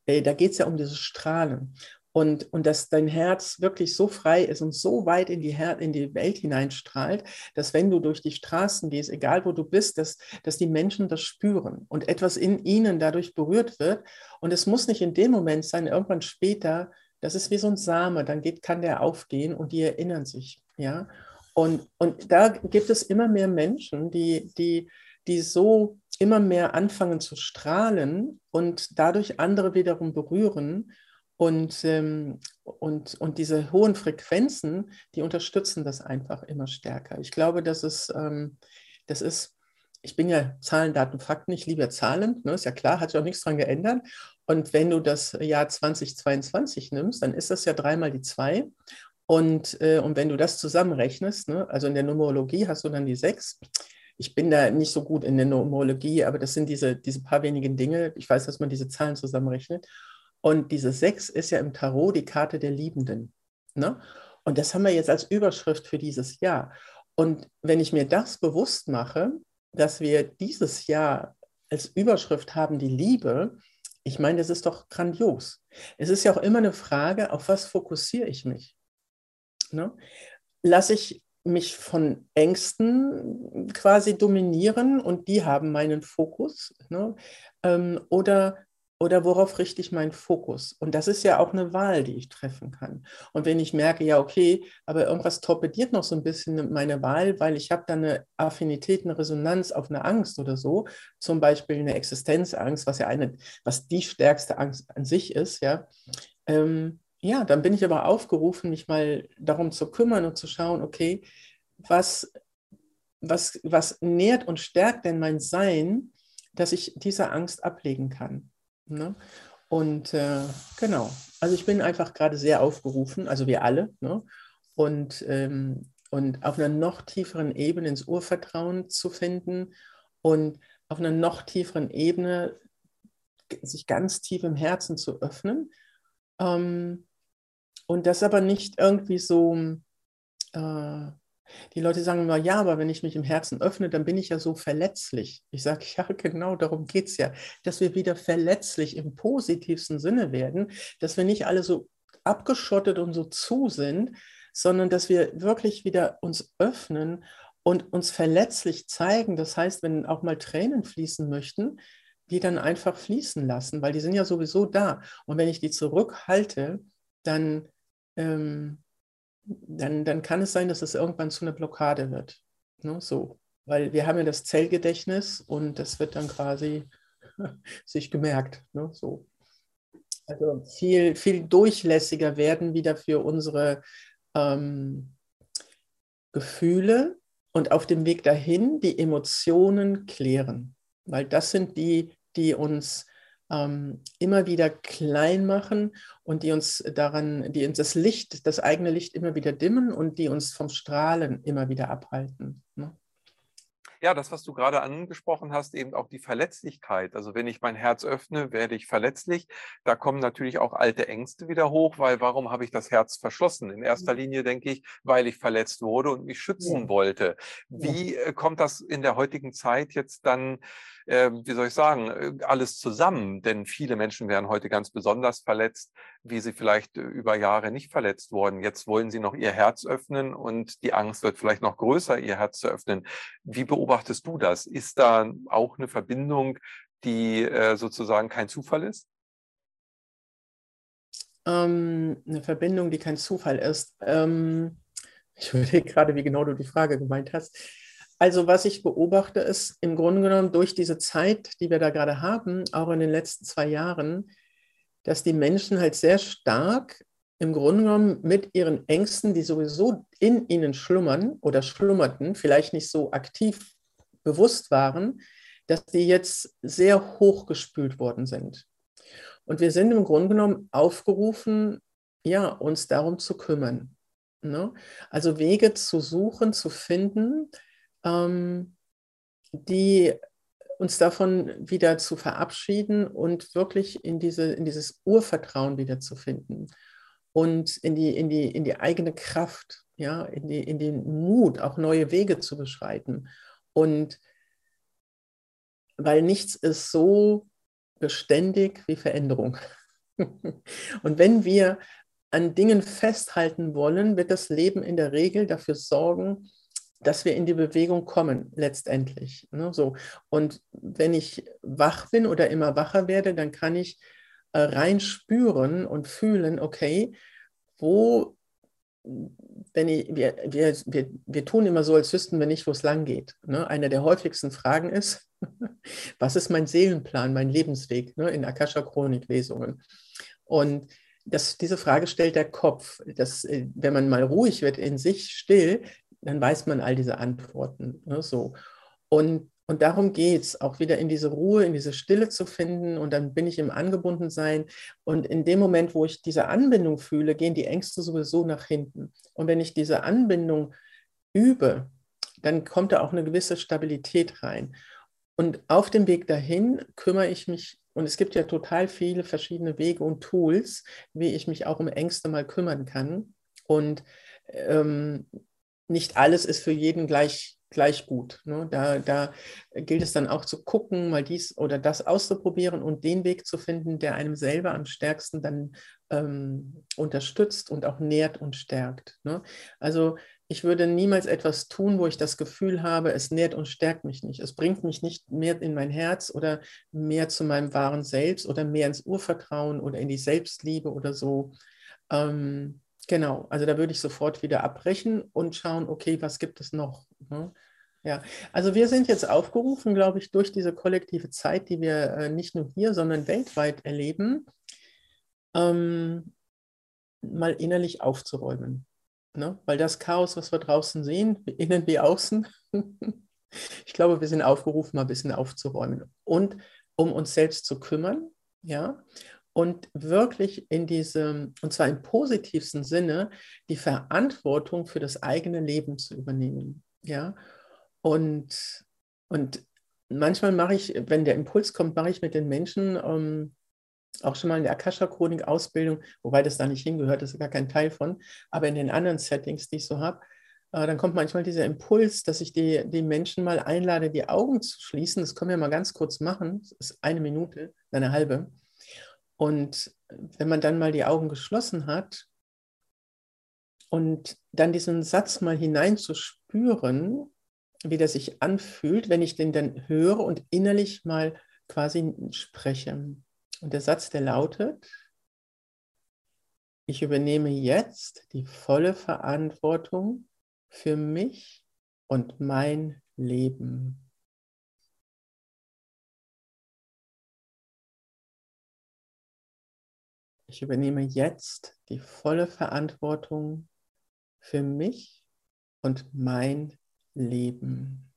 äh, da geht es ja um dieses Strahlen. Und, und dass dein Herz wirklich so frei ist und so weit in die, Her in die Welt hineinstrahlt, dass wenn du durch die Straßen gehst, egal wo du bist, dass, dass die Menschen das spüren und etwas in ihnen dadurch berührt wird. Und es muss nicht in dem Moment sein, irgendwann später, das ist wie so ein Same, dann geht, kann der aufgehen und die erinnern sich. Ja? Und, und da gibt es immer mehr Menschen, die, die, die so immer mehr anfangen zu strahlen und dadurch andere wiederum berühren. Und, ähm, und, und diese hohen Frequenzen, die unterstützen das einfach immer stärker. Ich glaube, das ist, ähm, das ist ich bin ja Zahlen, Daten, Fakten, ich liebe Zahlen, ne, ist ja klar, hat sich auch nichts dran geändert. Und wenn du das Jahr 2022 nimmst, dann ist das ja dreimal die zwei. Und, äh, und wenn du das zusammenrechnest, ne, also in der Numerologie hast du dann die sechs. Ich bin da nicht so gut in der Numerologie, aber das sind diese, diese paar wenigen Dinge. Ich weiß, dass man diese Zahlen zusammenrechnet. Und diese sechs ist ja im Tarot die Karte der Liebenden. Ne? Und das haben wir jetzt als Überschrift für dieses Jahr. Und wenn ich mir das bewusst mache, dass wir dieses Jahr als Überschrift haben die Liebe, ich meine, das ist doch grandios. Es ist ja auch immer eine Frage, auf was fokussiere ich mich? Ne? Lasse ich mich von Ängsten quasi dominieren und die haben meinen Fokus? Ne? Ähm, oder, oder worauf richte ich meinen Fokus? Und das ist ja auch eine Wahl, die ich treffen kann. Und wenn ich merke, ja, okay, aber irgendwas torpediert noch so ein bisschen meine Wahl, weil ich habe da eine Affinität, eine Resonanz auf eine Angst oder so, zum Beispiel eine Existenzangst, was ja eine, was die stärkste Angst an sich ist, ja, ähm, ja, dann bin ich aber aufgerufen, mich mal darum zu kümmern und zu schauen, okay, was, was, was nährt und stärkt denn mein Sein, dass ich diese Angst ablegen kann. Ne? Und äh, genau, also ich bin einfach gerade sehr aufgerufen, also wir alle, ne? und, ähm, und auf einer noch tieferen Ebene ins Urvertrauen zu finden und auf einer noch tieferen Ebene sich ganz tief im Herzen zu öffnen. Ähm, und das aber nicht irgendwie so, äh, die Leute sagen immer, ja, aber wenn ich mich im Herzen öffne, dann bin ich ja so verletzlich. Ich sage, ja, genau darum geht es ja, dass wir wieder verletzlich im positivsten Sinne werden, dass wir nicht alle so abgeschottet und so zu sind, sondern dass wir wirklich wieder uns öffnen und uns verletzlich zeigen. Das heißt, wenn auch mal Tränen fließen möchten, die dann einfach fließen lassen, weil die sind ja sowieso da. Und wenn ich die zurückhalte, dann, ähm, dann, dann kann es sein, dass es irgendwann zu einer Blockade wird. Ne? So. Weil wir haben ja das Zellgedächtnis und das wird dann quasi sich gemerkt. Ne? So. Also viel, viel durchlässiger werden wieder für unsere ähm, Gefühle und auf dem Weg dahin die Emotionen klären. Weil das sind die, die uns ähm, immer wieder klein machen und die uns daran, die uns das Licht, das eigene Licht immer wieder dimmen und die uns vom Strahlen immer wieder abhalten. Ne? Ja, das, was du gerade angesprochen hast, eben auch die Verletzlichkeit. Also wenn ich mein Herz öffne, werde ich verletzlich. Da kommen natürlich auch alte Ängste wieder hoch, weil warum habe ich das Herz verschlossen? In erster mhm. Linie denke ich, weil ich verletzt wurde und mich schützen ja. wollte. Wie ja. Äh, kommt das in der heutigen Zeit jetzt dann äh, wie soll ich sagen, äh, alles zusammen. Denn viele Menschen werden heute ganz besonders verletzt, wie sie vielleicht äh, über Jahre nicht verletzt wurden. Jetzt wollen sie noch ihr Herz öffnen und die Angst wird vielleicht noch größer, ihr Herz zu öffnen. Wie beobachtest du das? Ist da auch eine Verbindung, die äh, sozusagen kein Zufall ist? Ähm, eine Verbindung, die kein Zufall ist. Ähm, ich überlege gerade, wie genau du die Frage gemeint hast. Also was ich beobachte, ist im Grunde genommen durch diese Zeit, die wir da gerade haben, auch in den letzten zwei Jahren, dass die Menschen halt sehr stark im Grunde genommen mit ihren Ängsten, die sowieso in ihnen schlummern oder schlummerten, vielleicht nicht so aktiv bewusst waren, dass die jetzt sehr hochgespült worden sind. Und wir sind im Grunde genommen aufgerufen, ja, uns darum zu kümmern. Ne? Also Wege zu suchen, zu finden, ähm, die uns davon wieder zu verabschieden und wirklich in, diese, in dieses Urvertrauen wieder zu finden und in die, in die, in die eigene Kraft, ja, in, die, in den Mut, auch neue Wege zu beschreiten. Und weil nichts ist so beständig wie Veränderung. und wenn wir an Dingen festhalten wollen, wird das Leben in der Regel dafür sorgen, dass wir in die Bewegung kommen, letztendlich. Ne? So. Und wenn ich wach bin oder immer wacher werde, dann kann ich äh, rein spüren und fühlen, okay, wo, wenn ich, wir, wir, wir, wir tun immer so, als wüssten wir nicht, wo es lang geht. Ne? Eine der häufigsten Fragen ist, was ist mein Seelenplan, mein Lebensweg ne? in Akasha-Chronik-Lesungen? Und das, diese Frage stellt der Kopf. Das, äh, wenn man mal ruhig wird in sich still, dann weiß man all diese Antworten. Ne, so. Und, und darum geht es, auch wieder in diese Ruhe, in diese Stille zu finden und dann bin ich im Angebundensein. Und in dem Moment, wo ich diese Anbindung fühle, gehen die Ängste sowieso nach hinten. Und wenn ich diese Anbindung übe, dann kommt da auch eine gewisse Stabilität rein. Und auf dem Weg dahin kümmere ich mich, und es gibt ja total viele verschiedene Wege und Tools, wie ich mich auch um Ängste mal kümmern kann. Und ähm, nicht alles ist für jeden gleich, gleich gut. Ne? Da, da gilt es dann auch zu gucken, mal dies oder das auszuprobieren und den Weg zu finden, der einem selber am stärksten dann ähm, unterstützt und auch nährt und stärkt. Ne? Also ich würde niemals etwas tun, wo ich das Gefühl habe, es nährt und stärkt mich nicht. Es bringt mich nicht mehr in mein Herz oder mehr zu meinem wahren Selbst oder mehr ins Urvertrauen oder in die Selbstliebe oder so. Ähm, Genau, also da würde ich sofort wieder abbrechen und schauen, okay, was gibt es noch? Ne? Ja, also wir sind jetzt aufgerufen, glaube ich, durch diese kollektive Zeit, die wir äh, nicht nur hier, sondern weltweit erleben, ähm, mal innerlich aufzuräumen. Ne? Weil das Chaos, was wir draußen sehen, innen wie außen, ich glaube, wir sind aufgerufen, mal ein bisschen aufzuräumen und um uns selbst zu kümmern, ja, und wirklich in diesem, und zwar im positivsten Sinne, die Verantwortung für das eigene Leben zu übernehmen. Ja, und, und manchmal mache ich, wenn der Impuls kommt, mache ich mit den Menschen um, auch schon mal in der Akasha-Chronik-Ausbildung, wobei das da nicht hingehört, das ist gar kein Teil von, aber in den anderen Settings, die ich so habe, äh, dann kommt manchmal dieser Impuls, dass ich die, die Menschen mal einlade, die Augen zu schließen. Das können wir mal ganz kurz machen. Das ist eine Minute, eine halbe. Und wenn man dann mal die Augen geschlossen hat und dann diesen Satz mal hineinzuspüren, wie der sich anfühlt, wenn ich den dann höre und innerlich mal quasi spreche. Und der Satz, der lautet, Ich übernehme jetzt die volle Verantwortung für mich und mein Leben. Ich übernehme jetzt die volle Verantwortung für mich und mein Leben.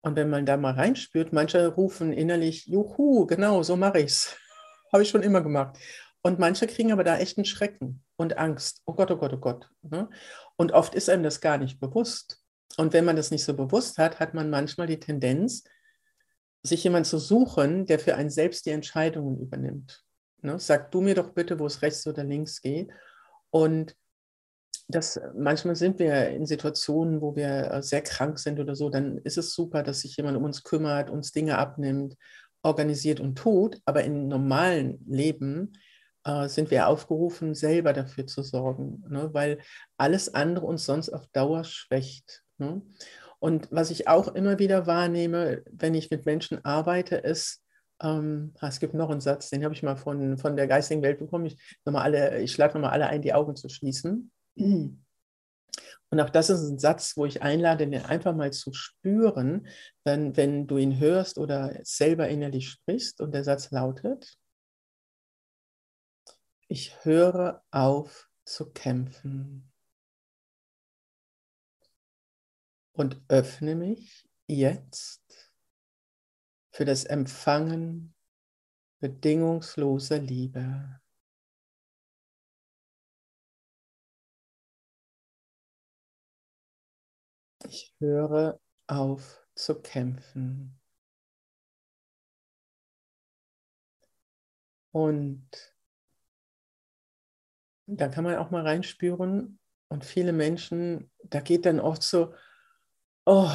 Und wenn man da mal reinspürt, manche rufen innerlich, juhu, genau, so mache ich es. Habe ich schon immer gemacht. Und manche kriegen aber da echt einen Schrecken und Angst. Oh Gott, oh Gott, oh Gott. Ne? Und oft ist einem das gar nicht bewusst. Und wenn man das nicht so bewusst hat, hat man manchmal die Tendenz, sich jemand zu suchen, der für einen selbst die Entscheidungen übernimmt. Ne? Sag du mir doch bitte, wo es rechts oder links geht. Und das, manchmal sind wir in Situationen, wo wir äh, sehr krank sind oder so, dann ist es super, dass sich jemand um uns kümmert, uns Dinge abnimmt, organisiert und tut. Aber im normalen Leben äh, sind wir aufgerufen, selber dafür zu sorgen, ne? weil alles andere uns sonst auf Dauer schwächt. Ne? Und was ich auch immer wieder wahrnehme, wenn ich mit Menschen arbeite, ist, ähm, ah, es gibt noch einen Satz, den habe ich mal von, von der geistigen Welt bekommen. Ich, ich schlage nochmal alle ein, die Augen zu schließen. Und auch das ist ein Satz, wo ich einlade, den einfach mal zu spüren, wenn, wenn du ihn hörst oder selber innerlich sprichst. Und der Satz lautet, ich höre auf zu kämpfen. Und öffne mich jetzt für das Empfangen bedingungsloser Liebe. Ich höre auf zu kämpfen. Und da kann man auch mal reinspüren. Und viele Menschen, da geht dann oft so, oh,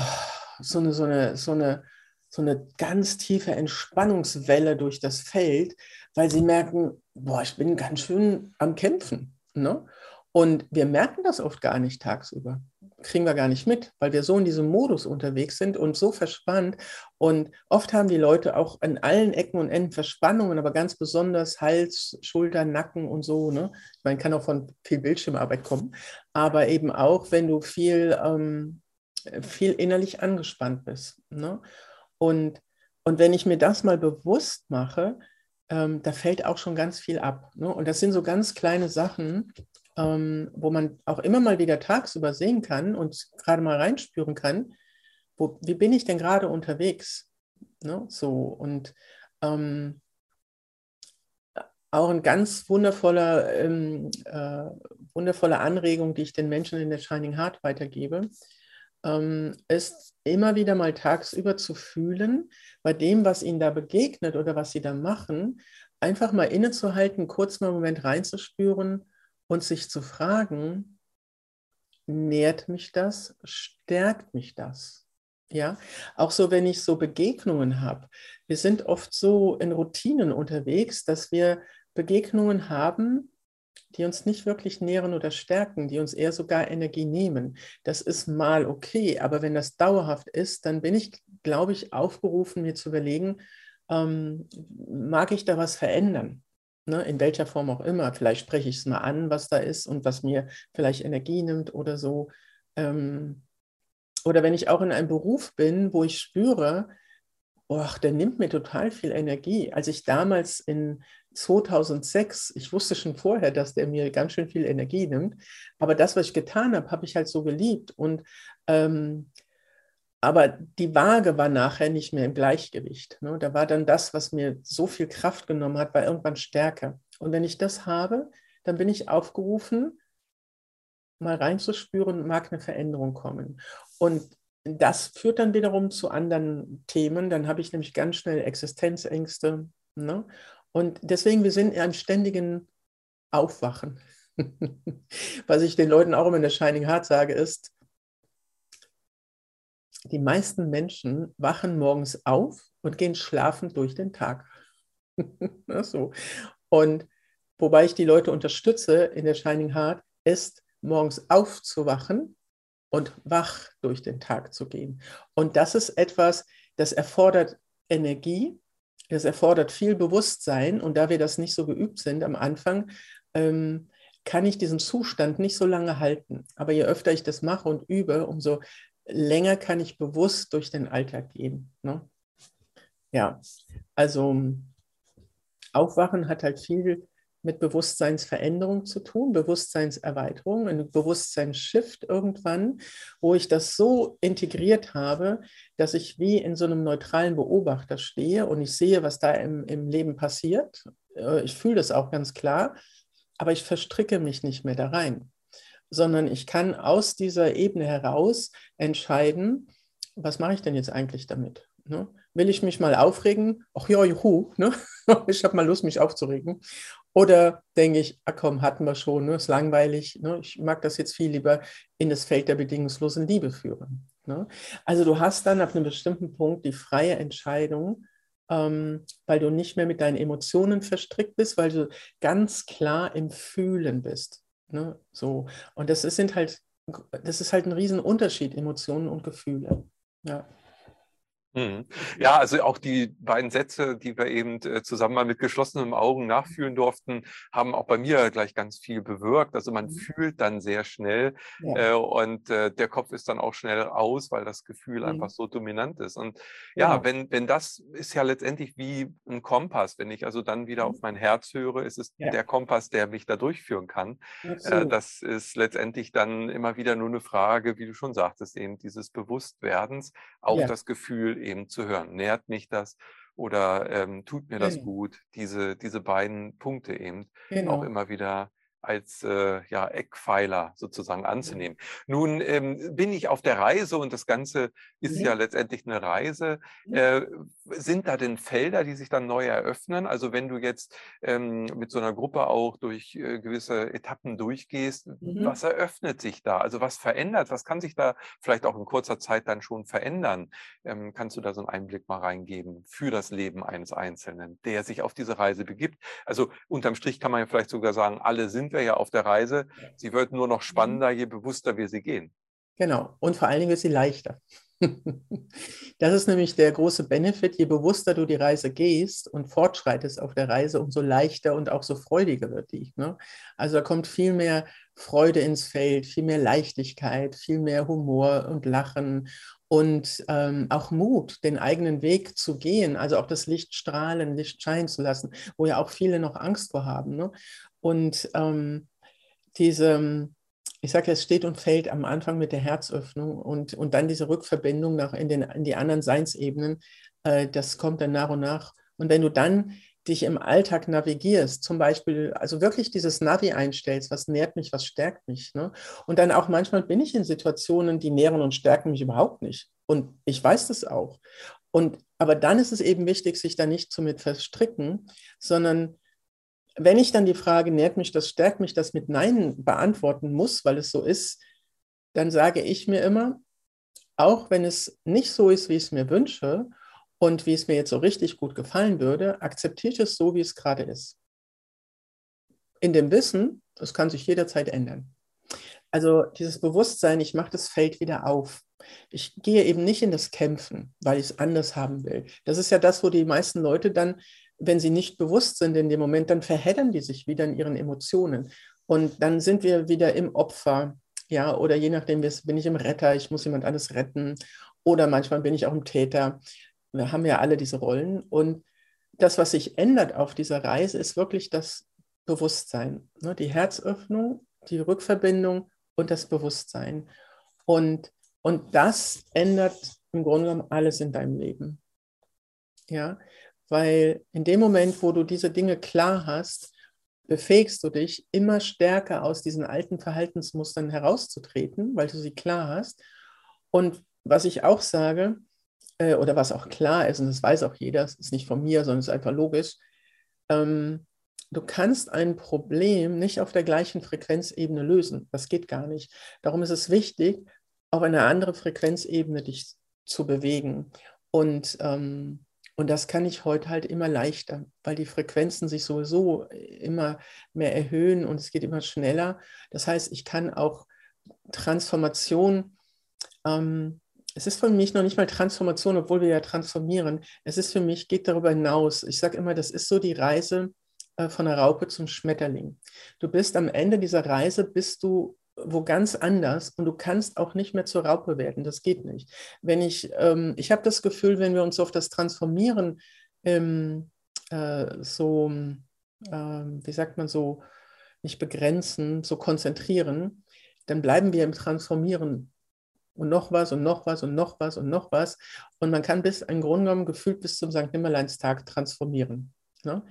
so eine, so eine, so eine, so eine ganz tiefe Entspannungswelle durch das Feld, weil sie merken, boah, ich bin ganz schön am Kämpfen. Ne? Und wir merken das oft gar nicht tagsüber. Kriegen wir gar nicht mit, weil wir so in diesem Modus unterwegs sind und so verspannt. Und oft haben die Leute auch an allen Ecken und Enden Verspannungen, aber ganz besonders Hals, Schultern, Nacken und so. Ne? Ich meine, kann auch von viel Bildschirmarbeit kommen, aber eben auch, wenn du viel ähm, viel innerlich angespannt bist. Ne? Und, und wenn ich mir das mal bewusst mache, ähm, da fällt auch schon ganz viel ab. Ne? Und das sind so ganz kleine Sachen, ähm, wo man auch immer mal wieder tagsüber sehen kann und gerade mal reinspüren kann, wo, wie bin ich denn gerade unterwegs? Ne? So und ähm, auch ein ganz wundervoller, ähm, äh, wundervolle Anregung, die ich den Menschen in der Shining Heart weitergebe, ähm, ist immer wieder mal tagsüber zu fühlen, bei dem, was ihnen da begegnet oder was sie da machen, einfach mal innezuhalten, kurz mal einen Moment reinzuspüren und sich zu fragen, nährt mich das, stärkt mich das? Ja, auch so, wenn ich so Begegnungen habe. Wir sind oft so in Routinen unterwegs, dass wir Begegnungen haben, die uns nicht wirklich nähren oder stärken, die uns eher sogar Energie nehmen. Das ist mal okay, aber wenn das dauerhaft ist, dann bin ich, glaube ich, aufgerufen, mir zu überlegen, ähm, mag ich da was verändern? Ne, in welcher Form auch immer. Vielleicht spreche ich es mal an, was da ist und was mir vielleicht Energie nimmt oder so. Ähm, oder wenn ich auch in einem Beruf bin, wo ich spüre, oh, der nimmt mir total viel Energie. Als ich damals in 2006, ich wusste schon vorher, dass der mir ganz schön viel Energie nimmt, aber das, was ich getan habe, habe ich halt so geliebt. Und ähm, aber die Waage war nachher nicht mehr im Gleichgewicht. Ne? Da war dann das, was mir so viel Kraft genommen hat, war irgendwann stärker. Und wenn ich das habe, dann bin ich aufgerufen, mal reinzuspüren, mag eine Veränderung kommen. Und das führt dann wiederum zu anderen Themen. Dann habe ich nämlich ganz schnell Existenzängste. Ne? Und deswegen, wir sind in einem ständigen Aufwachen. Was ich den Leuten auch immer in der Shining Heart sage, ist, die meisten Menschen wachen morgens auf und gehen schlafend durch den Tag. so. Und wobei ich die Leute unterstütze in der Shining Heart, ist morgens aufzuwachen und wach durch den Tag zu gehen. Und das ist etwas, das erfordert Energie, Das erfordert viel Bewusstsein und da wir das nicht so geübt sind am Anfang, ähm, kann ich diesen Zustand nicht so lange halten. Aber je öfter ich das mache und übe, umso länger kann ich bewusst durch den Alltag gehen. Ne? Ja, also Aufwachen hat halt viel mit Bewusstseinsveränderung zu tun, Bewusstseinserweiterung, ein Bewusstseinsshift irgendwann, wo ich das so integriert habe, dass ich wie in so einem neutralen Beobachter stehe und ich sehe, was da im, im Leben passiert. Äh, ich fühle das auch ganz klar, aber ich verstricke mich nicht mehr da rein, sondern ich kann aus dieser Ebene heraus entscheiden, was mache ich denn jetzt eigentlich damit? Ne? Will ich mich mal aufregen? Ach ja, juhu, ne? ich habe mal Lust, mich aufzuregen. Oder denke ich, ah komm, hatten wir schon, ne? ist langweilig, ne? ich mag das jetzt viel lieber in das Feld der bedingungslosen Liebe führen. Ne? Also du hast dann ab einem bestimmten Punkt die freie Entscheidung, ähm, weil du nicht mehr mit deinen Emotionen verstrickt bist, weil du ganz klar im Fühlen bist. Ne? So. Und das ist, sind halt, das ist halt ein Riesenunterschied, Emotionen und Gefühle. Ja. Mhm. Ja, also auch die beiden Sätze, die wir eben äh, zusammen mal mit geschlossenen Augen nachfühlen durften, haben auch bei mir gleich ganz viel bewirkt. Also man mhm. fühlt dann sehr schnell ja. äh, und äh, der Kopf ist dann auch schnell aus, weil das Gefühl mhm. einfach so dominant ist. Und ja, ja, wenn, wenn das ist ja letztendlich wie ein Kompass. Wenn ich also dann wieder mhm. auf mein Herz höre, ist es ja. der Kompass, der mich da durchführen kann. Äh, das ist letztendlich dann immer wieder nur eine Frage, wie du schon sagtest, eben dieses Bewusstwerdens, auch das Gefühl, eben zu hören. Nährt mich das oder ähm, tut mir das genau. gut? Diese, diese beiden Punkte eben genau. auch immer wieder als äh, ja, Eckpfeiler sozusagen anzunehmen. Nun ähm, bin ich auf der Reise und das Ganze ist mhm. ja letztendlich eine Reise. Mhm. Äh, sind da denn Felder, die sich dann neu eröffnen? Also wenn du jetzt ähm, mit so einer Gruppe auch durch äh, gewisse Etappen durchgehst, mhm. was eröffnet sich da? Also was verändert? Was kann sich da vielleicht auch in kurzer Zeit dann schon verändern? Ähm, kannst du da so einen Einblick mal reingeben für das Leben eines Einzelnen, der sich auf diese Reise begibt? Also unterm Strich kann man ja vielleicht sogar sagen, alle sind sind wir ja auf der Reise. Sie wird nur noch mhm. spannender, je bewusster wir sie gehen. Genau. Und vor allen Dingen wird sie leichter. Das ist nämlich der große Benefit. Je bewusster du die Reise gehst und fortschreitest auf der Reise, umso leichter und auch so freudiger wird die. Ne? Also da kommt viel mehr Freude ins Feld, viel mehr Leichtigkeit, viel mehr Humor und Lachen und ähm, auch Mut, den eigenen Weg zu gehen, also auch das Licht strahlen, Licht scheinen zu lassen, wo ja auch viele noch Angst vor haben. Ne? Und ähm, diese, ich sage, es steht und fällt am Anfang mit der Herzöffnung und, und dann diese Rückverbindung nach in, den, in die anderen Seinsebenen, äh, das kommt dann nach und nach. Und wenn du dann dich im Alltag navigierst, zum Beispiel, also wirklich dieses Navi einstellst, was nährt mich, was stärkt mich. Ne? Und dann auch manchmal bin ich in Situationen, die nähren und stärken mich überhaupt nicht. Und ich weiß das auch. Und, aber dann ist es eben wichtig, sich da nicht zu mit verstricken, sondern wenn ich dann die Frage, nährt mich das, stärkt mich das mit Nein beantworten muss, weil es so ist, dann sage ich mir immer, auch wenn es nicht so ist, wie ich es mir wünsche und wie es mir jetzt so richtig gut gefallen würde, akzeptiere ich es so, wie es gerade ist. In dem Wissen, das kann sich jederzeit ändern. Also dieses Bewusstsein, ich mache das Feld wieder auf. Ich gehe eben nicht in das Kämpfen, weil ich es anders haben will. Das ist ja das, wo die meisten Leute dann wenn sie nicht bewusst sind in dem Moment, dann verheddern die sich wieder in ihren Emotionen. Und dann sind wir wieder im Opfer, ja, oder je nachdem, bin ich im Retter, ich muss jemand anderes retten, oder manchmal bin ich auch im Täter. Wir haben ja alle diese Rollen. Und das, was sich ändert auf dieser Reise, ist wirklich das Bewusstsein, ne? die Herzöffnung, die Rückverbindung und das Bewusstsein. Und, und das ändert im Grunde genommen alles in deinem Leben. Ja, weil in dem Moment, wo du diese Dinge klar hast, befähigst du dich, immer stärker aus diesen alten Verhaltensmustern herauszutreten, weil du sie klar hast. Und was ich auch sage, äh, oder was auch klar ist, und das weiß auch jeder, es ist nicht von mir, sondern es ist einfach logisch, ähm, du kannst ein Problem nicht auf der gleichen Frequenzebene lösen. Das geht gar nicht. Darum ist es wichtig, auf eine andere Frequenzebene dich zu bewegen. Und ähm, und das kann ich heute halt immer leichter, weil die Frequenzen sich sowieso immer mehr erhöhen und es geht immer schneller. Das heißt, ich kann auch Transformation ähm, es ist für mich noch nicht mal Transformation, obwohl wir ja transformieren. Es ist für mich, geht darüber hinaus. Ich sage immer, das ist so die Reise äh, von der Raupe zum Schmetterling. Du bist am Ende dieser Reise, bist du wo ganz anders und du kannst auch nicht mehr zur Raupe werden. Das geht nicht. Wenn ich, ähm, ich habe das Gefühl, wenn wir uns auf das Transformieren ähm, äh, so, äh, wie sagt man so, nicht begrenzen, so konzentrieren, dann bleiben wir im Transformieren und noch was und noch was und noch was und noch was. Und man kann bis, im Grunde genommen, gefühlt bis zum St. Nimmerleinstag transformieren. Ne?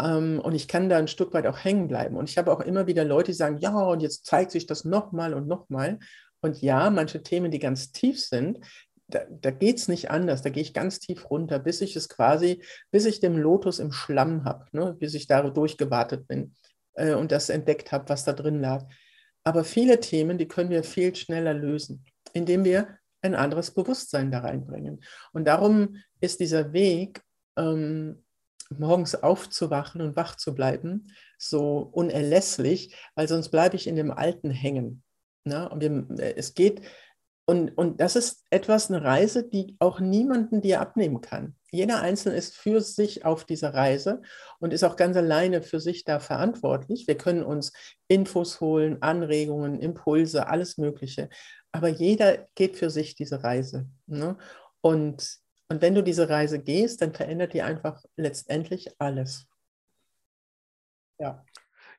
Ähm, und ich kann da ein Stück weit auch hängen bleiben. Und ich habe auch immer wieder Leute, die sagen, ja, und jetzt zeigt sich das nochmal und nochmal. Und ja, manche Themen, die ganz tief sind, da, da geht es nicht anders. Da gehe ich ganz tief runter, bis ich es quasi, bis ich den Lotus im Schlamm habe, ne? bis ich da durchgewartet bin äh, und das entdeckt habe, was da drin lag. Aber viele Themen, die können wir viel schneller lösen, indem wir ein anderes Bewusstsein da reinbringen. Und darum ist dieser Weg, ähm, morgens aufzuwachen und wach zu bleiben, so unerlässlich, weil sonst bleibe ich in dem Alten hängen. Ne? Und wir, es geht, und, und das ist etwas, eine Reise, die auch niemanden dir abnehmen kann. Jeder Einzelne ist für sich auf dieser Reise und ist auch ganz alleine für sich da verantwortlich. Wir können uns Infos holen, Anregungen, Impulse, alles Mögliche. Aber jeder geht für sich diese Reise. Ne? Und und wenn du diese Reise gehst, dann verändert die einfach letztendlich alles. Ja.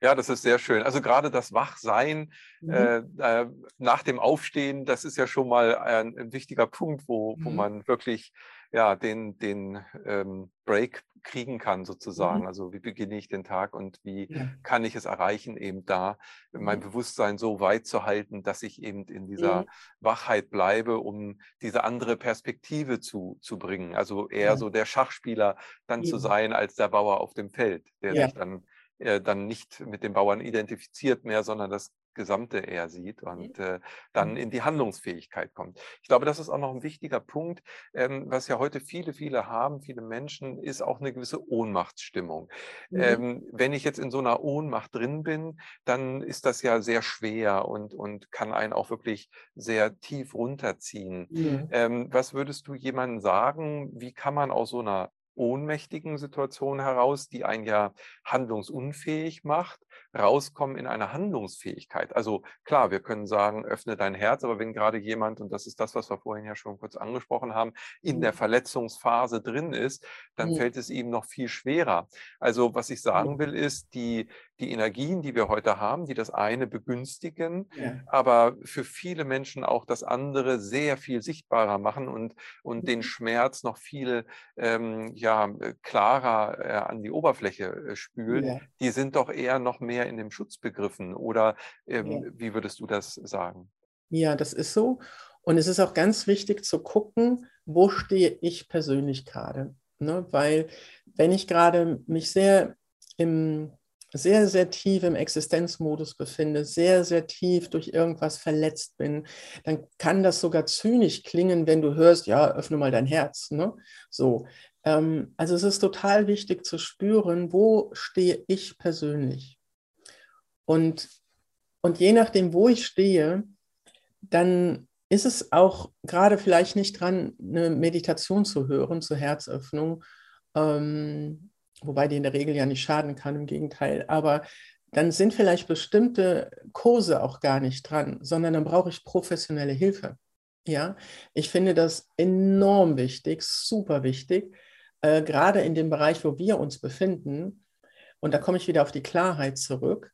Ja, das ist sehr schön. Also gerade das Wachsein mhm. äh, nach dem Aufstehen, das ist ja schon mal ein, ein wichtiger Punkt, wo, wo mhm. man wirklich ja, den, den ähm, Break kriegen kann sozusagen. Mhm. Also wie beginne ich den Tag und wie ja. kann ich es erreichen, eben da mein mhm. Bewusstsein so weit zu halten, dass ich eben in dieser mhm. Wachheit bleibe, um diese andere Perspektive zu, zu bringen. Also eher ja. so der Schachspieler dann zu sein als der Bauer auf dem Feld, der sich dann äh, dann nicht mit dem Bauern identifiziert mehr, sondern das Gesamte eher sieht und äh, dann mhm. in die Handlungsfähigkeit kommt. Ich glaube, das ist auch noch ein wichtiger Punkt, ähm, was ja heute viele, viele haben, viele Menschen, ist auch eine gewisse Ohnmachtsstimmung. Mhm. Ähm, wenn ich jetzt in so einer Ohnmacht drin bin, dann ist das ja sehr schwer und, und kann einen auch wirklich sehr tief runterziehen. Mhm. Ähm, was würdest du jemandem sagen, wie kann man aus so einer ohnmächtigen Situation heraus, die einen ja handlungsunfähig macht, rauskommen in eine Handlungsfähigkeit. Also klar, wir können sagen, öffne dein Herz, aber wenn gerade jemand, und das ist das, was wir vorhin ja schon kurz angesprochen haben, in der mhm. Verletzungsphase drin ist, dann ja. fällt es ihm noch viel schwerer. Also was ich sagen will, ist, die, die Energien, die wir heute haben, die das eine begünstigen, ja. aber für viele Menschen auch das andere sehr viel sichtbarer machen und, und mhm. den Schmerz noch viel ähm, ja, klarer äh, an die Oberfläche äh, spült, ja. die sind doch eher noch mehr in dem Schutz begriffen. Oder ähm, wie würdest du das sagen? Ja, das ist so. Und es ist auch ganz wichtig zu gucken, wo stehe ich persönlich gerade. Ne? Weil wenn ich gerade mich sehr im sehr, sehr tief im Existenzmodus befinde, sehr, sehr tief durch irgendwas verletzt bin, dann kann das sogar zynisch klingen, wenn du hörst, ja, öffne mal dein Herz. Ne? So. Ähm, also es ist total wichtig zu spüren, wo stehe ich persönlich. Und, und je nachdem, wo ich stehe, dann ist es auch gerade vielleicht nicht dran, eine Meditation zu hören zur Herzöffnung. Ähm, wobei die in der Regel ja nicht schaden kann, im Gegenteil. Aber dann sind vielleicht bestimmte Kurse auch gar nicht dran, sondern dann brauche ich professionelle Hilfe. Ja, ich finde das enorm wichtig, super wichtig, äh, gerade in dem Bereich, wo wir uns befinden. Und da komme ich wieder auf die Klarheit zurück.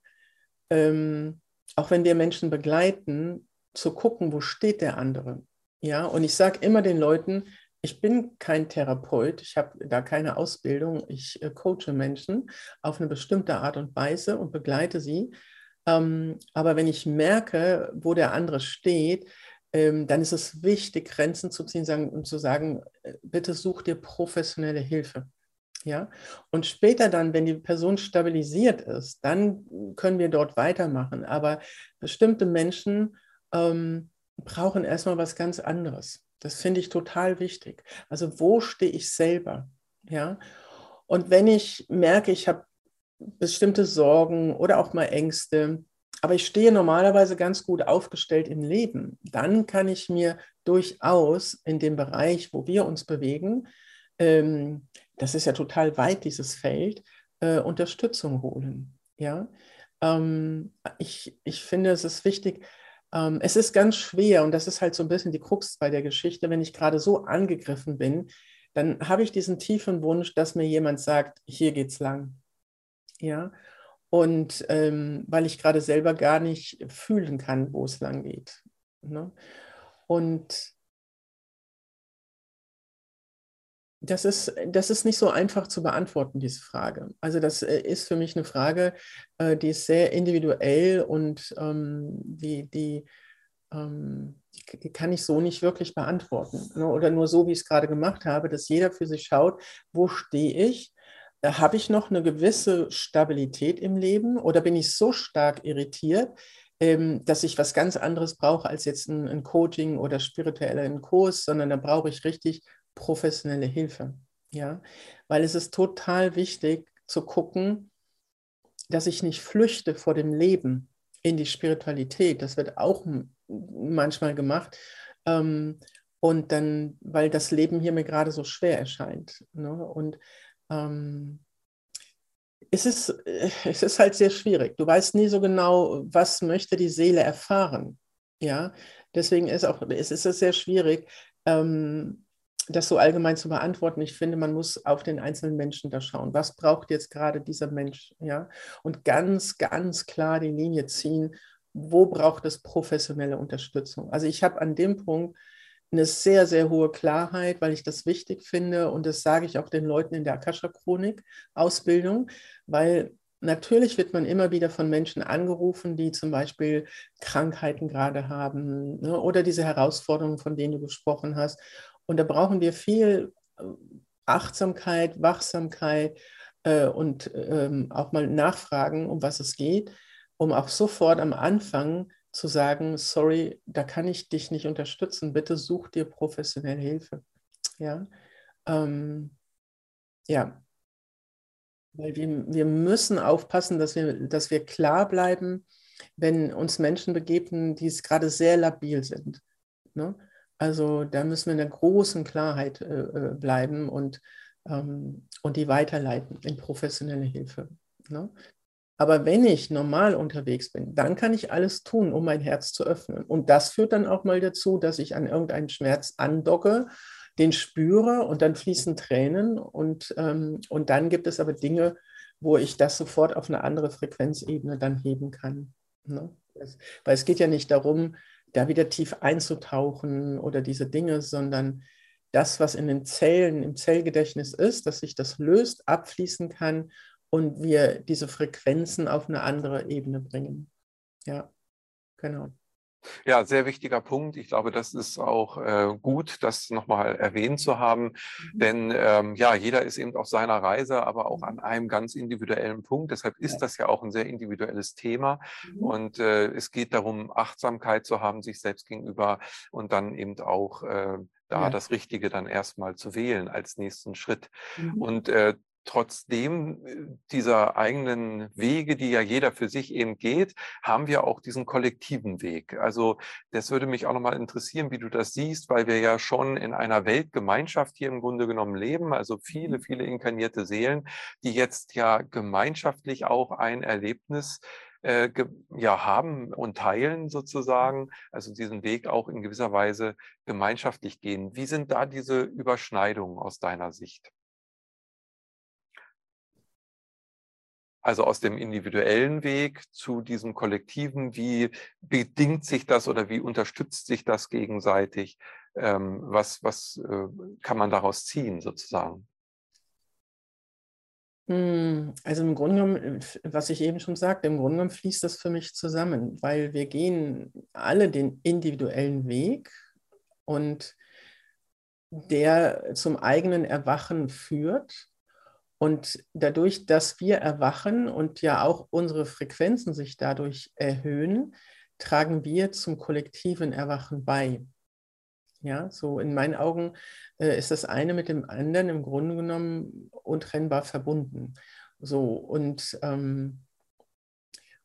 Ähm, auch wenn wir Menschen begleiten, zu gucken, wo steht der andere. Ja, und ich sage immer den Leuten, ich bin kein Therapeut, ich habe da keine Ausbildung, ich äh, coache Menschen auf eine bestimmte Art und Weise und begleite sie. Ähm, aber wenn ich merke, wo der andere steht, ähm, dann ist es wichtig, Grenzen zu ziehen sagen, und zu sagen, äh, bitte such dir professionelle Hilfe. Ja? Und später dann, wenn die Person stabilisiert ist, dann können wir dort weitermachen. Aber bestimmte Menschen ähm, brauchen erstmal was ganz anderes. Das finde ich total wichtig. Also wo stehe ich selber? Ja. Und wenn ich merke, ich habe bestimmte Sorgen oder auch mal Ängste, aber ich stehe normalerweise ganz gut aufgestellt im Leben. Dann kann ich mir durchaus in dem Bereich, wo wir uns bewegen, ähm, das ist ja total weit, dieses Feld, äh, Unterstützung holen. Ja? Ähm, ich, ich finde, es ist wichtig, ähm, es ist ganz schwer und das ist halt so ein bisschen die Krux bei der Geschichte, wenn ich gerade so angegriffen bin, dann habe ich diesen tiefen Wunsch, dass mir jemand sagt, hier geht's lang. Ja, und ähm, weil ich gerade selber gar nicht fühlen kann, wo es lang geht. Ne? Und das ist, das ist nicht so einfach zu beantworten, diese Frage. Also das äh, ist für mich eine Frage, äh, die ist sehr individuell und ähm, die, die, ähm, die kann ich so nicht wirklich beantworten. Ne? Oder nur so, wie ich es gerade gemacht habe, dass jeder für sich schaut, wo stehe ich? Äh, habe ich noch eine gewisse Stabilität im Leben oder bin ich so stark irritiert, ähm, dass ich was ganz anderes brauche als jetzt ein, ein Coaching oder spirituellen Kurs, sondern da brauche ich richtig professionelle Hilfe. Ja, weil es ist total wichtig zu gucken, dass ich nicht flüchte vor dem Leben in die Spiritualität. Das wird auch manchmal gemacht. Ähm, und dann, weil das Leben hier mir gerade so schwer erscheint. Ne? Und ähm, es, ist, es ist halt sehr schwierig. Du weißt nie so genau, was möchte die Seele erfahren. Ja, deswegen ist auch, es ist sehr schwierig, ähm, das so allgemein zu beantworten. Ich finde, man muss auf den einzelnen Menschen da schauen. Was braucht jetzt gerade dieser Mensch? Ja? Und ganz, ganz klar die Linie ziehen, wo braucht es professionelle Unterstützung? Also ich habe an dem Punkt eine sehr, sehr hohe Klarheit, weil ich das wichtig finde und das sage ich auch den Leuten in der Akasha-Chronik-Ausbildung, weil natürlich wird man immer wieder von Menschen angerufen, die zum Beispiel Krankheiten gerade haben ne, oder diese Herausforderungen, von denen du gesprochen hast. Und da brauchen wir viel äh, Achtsamkeit, Wachsamkeit äh, und ähm, auch mal nachfragen, um was es geht, um auch sofort am Anfang zu sagen, sorry, da kann ich dich nicht unterstützen, bitte such dir professionelle Hilfe. Ja, ähm, ja. Weil wir, wir müssen aufpassen, dass wir, dass wir klar bleiben, wenn uns Menschen begegnen, die gerade sehr labil sind. Ne? Also da müssen wir in der großen Klarheit äh, äh, bleiben und, ähm, und die weiterleiten in professionelle Hilfe. Ne? Aber wenn ich normal unterwegs bin, dann kann ich alles tun, um mein Herz zu öffnen. Und das führt dann auch mal dazu, dass ich an irgendeinen Schmerz andocke, den spüre und dann fließen Tränen. Und, ähm, und dann gibt es aber Dinge, wo ich das sofort auf eine andere Frequenzebene dann heben kann. Ne? weil es geht ja nicht darum, da wieder tief einzutauchen oder diese Dinge, sondern das, was in den Zellen, im Zellgedächtnis ist, dass sich das löst, abfließen kann und wir diese Frequenzen auf eine andere Ebene bringen. Ja, genau. Ja, sehr wichtiger Punkt. Ich glaube, das ist auch äh, gut, das nochmal erwähnt zu haben. Mhm. Denn ähm, ja, jeder ist eben auf seiner Reise, aber auch an einem ganz individuellen Punkt. Deshalb ist das ja auch ein sehr individuelles Thema. Mhm. Und äh, es geht darum, Achtsamkeit zu haben, sich selbst gegenüber und dann eben auch äh, da ja. das Richtige dann erstmal zu wählen als nächsten Schritt. Mhm. Und äh, trotzdem äh, dieser eigenen Wege, die ja jeder für sich eben geht, haben wir auch diesen kollektiven Weg. Also das würde mich auch nochmal interessieren, wie du das siehst, weil wir ja schon in einer Weltgemeinschaft hier im Grunde genommen leben, also viele, mhm. viele inkarnierte Seelen, die jetzt ja gemeinschaftlich auch ein Erlebnis äh, ja, haben und teilen sozusagen, also diesen Weg auch in gewisser Weise gemeinschaftlich gehen. Wie sind da diese Überschneidungen aus deiner Sicht? Also aus dem individuellen Weg zu diesem kollektiven, wie bedingt sich das oder wie unterstützt sich das gegenseitig? Ähm, was was äh, kann man daraus ziehen sozusagen? Hm, also im Grunde genommen, was ich eben schon sagte, im Grunde genommen fließt das für mich zusammen, weil wir gehen alle den individuellen Weg und der zum eigenen Erwachen führt. Und dadurch, dass wir erwachen und ja auch unsere Frequenzen sich dadurch erhöhen, tragen wir zum kollektiven Erwachen bei. Ja, so in meinen Augen äh, ist das eine mit dem anderen im Grunde genommen untrennbar verbunden. So und, ähm,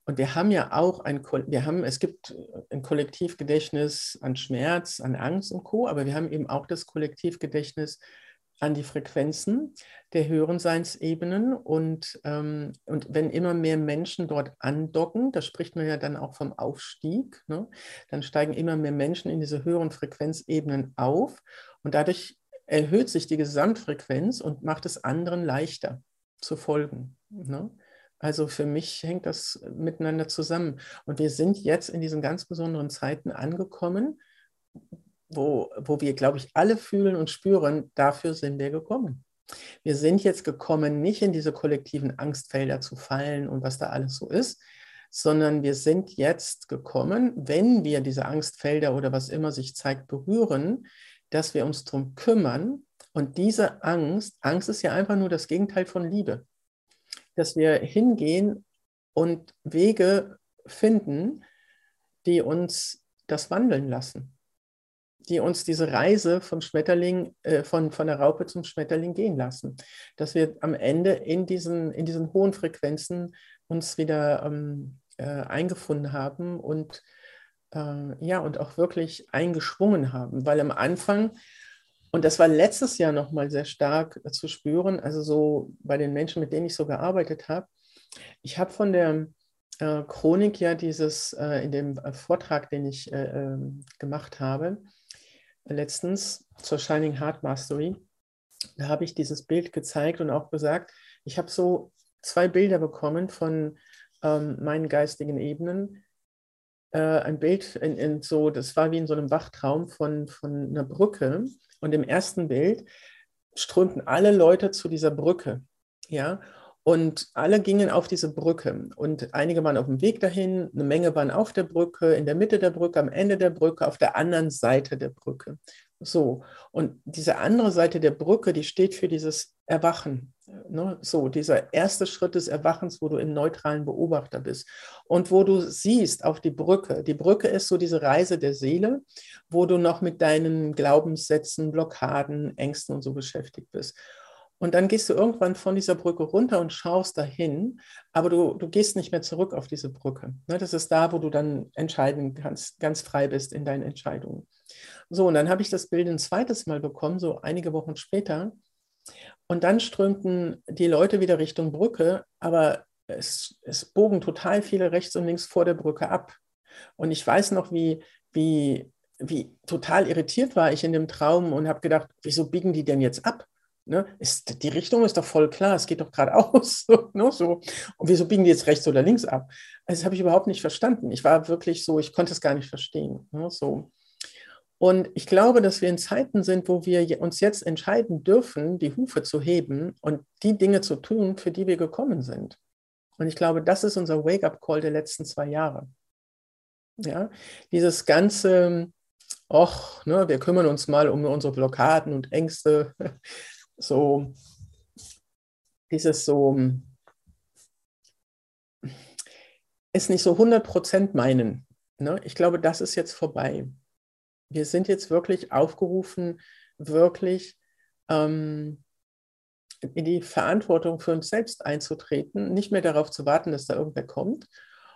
Und wir haben ja auch ein, wir haben, es gibt ein Kollektivgedächtnis an Schmerz, an Angst und Co., aber wir haben eben auch das Kollektivgedächtnis an die Frequenzen der höheren Seinsebenen. Und, ähm, und wenn immer mehr Menschen dort andocken, da spricht man ja dann auch vom Aufstieg, ne? dann steigen immer mehr Menschen in diese höheren Frequenzebenen auf und dadurch erhöht sich die Gesamtfrequenz und macht es anderen leichter zu folgen. Ne? Also für mich hängt das miteinander zusammen. Und wir sind jetzt in diesen ganz besonderen Zeiten angekommen, wo, wo wir, glaube ich, alle fühlen und spüren, dafür sind wir gekommen. Wir sind jetzt gekommen, nicht in diese kollektiven Angstfelder zu fallen und was da alles so ist, sondern wir sind jetzt gekommen, wenn wir diese Angstfelder oder was immer sich zeigt, berühren, dass wir uns darum kümmern. Und diese Angst, Angst ist ja einfach nur das Gegenteil von Liebe, dass wir hingehen und Wege finden, die uns das wandeln lassen die uns diese Reise vom Schmetterling, äh, von, von der Raupe zum Schmetterling gehen lassen. Dass wir am Ende in diesen, in diesen hohen Frequenzen uns wieder ähm, äh, eingefunden haben und äh, ja, und auch wirklich eingeschwungen haben. Weil am Anfang, und das war letztes Jahr nochmal sehr stark zu spüren, also so bei den Menschen, mit denen ich so gearbeitet habe, ich habe von der äh, Chronik ja dieses, äh, in dem äh, Vortrag, den ich äh, ähm, gemacht habe, letztens zur Shining Heart Mastery. Da habe ich dieses Bild gezeigt und auch gesagt, ich habe so zwei Bilder bekommen von ähm, meinen geistigen Ebenen. Äh, ein Bild in, in, so, das war wie in so einem Wachtraum von, von einer Brücke. Und im ersten Bild strömten alle Leute zu dieser Brücke. Ja, und alle gingen auf diese Brücke. Und einige waren auf dem Weg dahin, eine Menge waren auf der Brücke, in der Mitte der Brücke, am Ende der Brücke, auf der anderen Seite der Brücke. So. Und diese andere Seite der Brücke, die steht für dieses Erwachen. Ne? So, dieser erste Schritt des Erwachens, wo du im neutralen Beobachter bist und wo du siehst auf die Brücke. Die Brücke ist so diese Reise der Seele, wo du noch mit deinen Glaubenssätzen, Blockaden, Ängsten und so beschäftigt bist. Und dann gehst du irgendwann von dieser Brücke runter und schaust dahin, aber du, du gehst nicht mehr zurück auf diese Brücke. Ne, das ist da, wo du dann entscheiden kannst, ganz frei bist in deinen Entscheidungen. So, und dann habe ich das Bild ein zweites Mal bekommen, so einige Wochen später. Und dann strömten die Leute wieder Richtung Brücke, aber es, es bogen total viele rechts und links vor der Brücke ab. Und ich weiß noch, wie, wie, wie total irritiert war ich in dem Traum und habe gedacht, wieso biegen die denn jetzt ab? Ne? Ist, die Richtung ist doch voll klar, es geht doch geradeaus. So, ne? so. Und wieso biegen die jetzt rechts oder links ab? Also, das habe ich überhaupt nicht verstanden. Ich war wirklich so, ich konnte es gar nicht verstehen. Ne? So. Und ich glaube, dass wir in Zeiten sind, wo wir uns jetzt entscheiden dürfen, die Hufe zu heben und die Dinge zu tun, für die wir gekommen sind. Und ich glaube, das ist unser Wake-up-Call der letzten zwei Jahre. Ja, dieses ganze, och, ne, wir kümmern uns mal um unsere Blockaden und Ängste so dieses so es nicht so 100% meinen. Ne? Ich glaube, das ist jetzt vorbei. Wir sind jetzt wirklich aufgerufen, wirklich ähm, in die Verantwortung für uns selbst einzutreten, nicht mehr darauf zu warten, dass da irgendwer kommt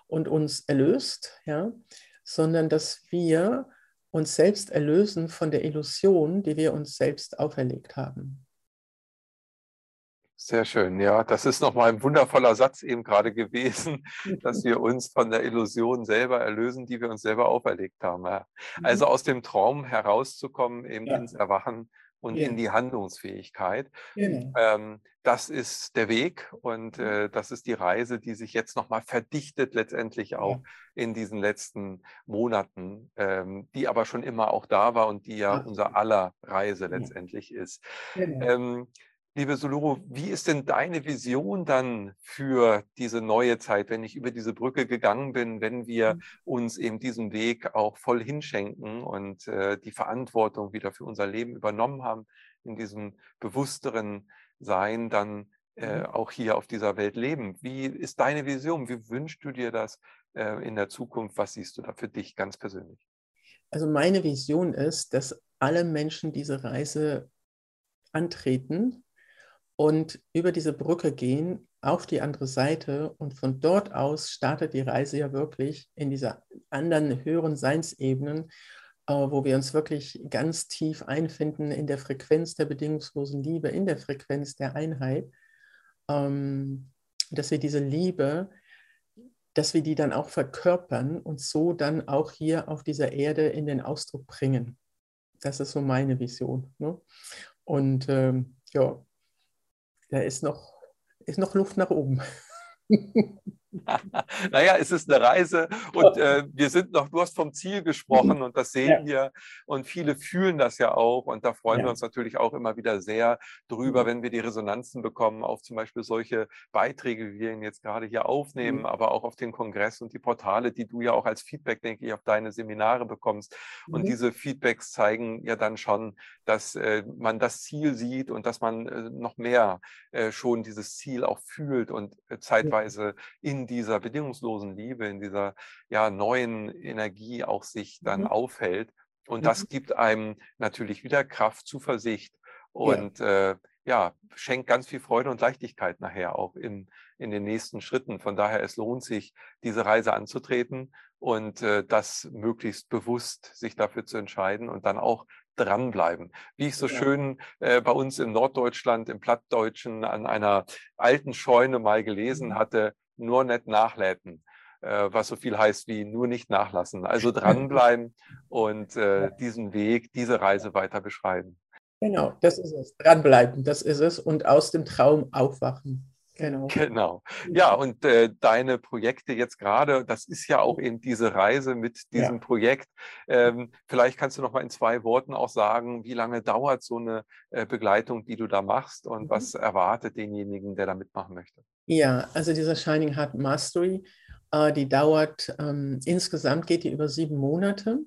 und uns erlöst, ja, sondern dass wir uns selbst erlösen von der Illusion, die wir uns selbst auferlegt haben. Sehr schön, ja. Das ist nochmal ein wundervoller Satz eben gerade gewesen, dass wir uns von der Illusion selber erlösen, die wir uns selber auferlegt haben. Ja. Mhm. Also aus dem Traum herauszukommen, eben ja. ins Erwachen und ja. in die Handlungsfähigkeit. Genau. Ähm, das ist der Weg und äh, das ist die Reise, die sich jetzt nochmal verdichtet, letztendlich auch in diesen letzten Monaten, ähm, die aber schon immer auch da war und die ja unser aller Reise letztendlich ist. Genau. Ähm, Liebe Soluro, wie ist denn deine Vision dann für diese neue Zeit, wenn ich über diese Brücke gegangen bin, wenn wir mhm. uns eben diesen Weg auch voll hinschenken und äh, die Verantwortung wieder für unser Leben übernommen haben, in diesem bewussteren Sein dann äh, mhm. auch hier auf dieser Welt leben? Wie ist deine Vision? Wie wünschst du dir das äh, in der Zukunft? Was siehst du da für dich ganz persönlich? Also meine Vision ist, dass alle Menschen diese Reise antreten und über diese Brücke gehen auf die andere Seite und von dort aus startet die Reise ja wirklich in dieser anderen höheren Seinsebenen, äh, wo wir uns wirklich ganz tief einfinden in der Frequenz der bedingungslosen Liebe, in der Frequenz der Einheit, ähm, dass wir diese Liebe, dass wir die dann auch verkörpern und so dann auch hier auf dieser Erde in den Ausdruck bringen. Das ist so meine Vision. Ne? Und ähm, ja, da ist noch, ist noch Luft nach oben. naja, es ist eine Reise und äh, wir sind noch, du hast vom Ziel gesprochen und das sehen ja. wir und viele fühlen das ja auch und da freuen ja. wir uns natürlich auch immer wieder sehr drüber, mhm. wenn wir die Resonanzen bekommen auf zum Beispiel solche Beiträge, wie wir ihn jetzt gerade hier aufnehmen, mhm. aber auch auf den Kongress und die Portale, die du ja auch als Feedback, denke ich, auf deine Seminare bekommst. Und mhm. diese Feedbacks zeigen ja dann schon, dass äh, man das Ziel sieht und dass man äh, noch mehr äh, schon dieses Ziel auch fühlt und äh, zeitweise in in dieser bedingungslosen Liebe, in dieser ja, neuen Energie auch sich dann mhm. aufhält. Und mhm. das gibt einem natürlich wieder Kraft, Zuversicht und ja. Äh, ja, schenkt ganz viel Freude und Leichtigkeit nachher auch in, in den nächsten Schritten. Von daher, es lohnt sich, diese Reise anzutreten und äh, das möglichst bewusst sich dafür zu entscheiden und dann auch dranbleiben. Wie ich so ja. schön äh, bei uns in Norddeutschland, im Plattdeutschen, an einer alten Scheune mal gelesen mhm. hatte, nur nicht nachläden, äh, was so viel heißt wie nur nicht nachlassen. Also dranbleiben und äh, diesen Weg, diese Reise weiter beschreiben. Genau, das ist es. Dranbleiben, das ist es. Und aus dem Traum aufwachen. Genau. Genau. Ja, und äh, deine Projekte jetzt gerade, das ist ja auch eben diese Reise mit diesem ja. Projekt. Ähm, vielleicht kannst du noch mal in zwei Worten auch sagen, wie lange dauert so eine äh, Begleitung, die du da machst und mhm. was erwartet denjenigen, der da mitmachen möchte? Ja, also diese Shining Heart Mastery, äh, die dauert ähm, insgesamt geht die über sieben Monate.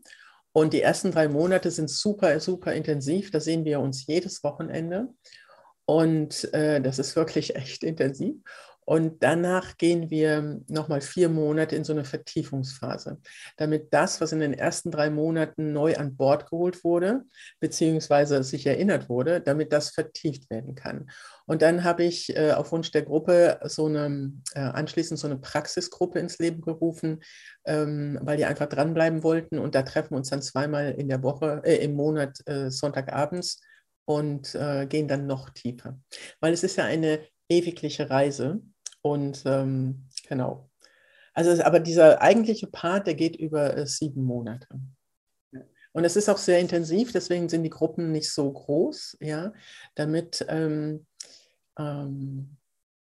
Und die ersten drei Monate sind super, super intensiv. Da sehen wir uns jedes Wochenende. Und äh, das ist wirklich echt intensiv. Und danach gehen wir nochmal vier Monate in so eine Vertiefungsphase, damit das, was in den ersten drei Monaten neu an Bord geholt wurde, beziehungsweise sich erinnert wurde, damit das vertieft werden kann. Und dann habe ich äh, auf Wunsch der Gruppe so eine, äh, anschließend so eine Praxisgruppe ins Leben gerufen, ähm, weil die einfach dranbleiben wollten. Und da treffen wir uns dann zweimal in der Woche, äh, im Monat äh, Sonntagabends und äh, gehen dann noch tiefer. Weil es ist ja eine ewigliche Reise und ähm, genau. Also, aber dieser eigentliche Part, der geht über äh, sieben Monate. Und es ist auch sehr intensiv, deswegen sind die Gruppen nicht so groß, ja, damit, ähm, ähm,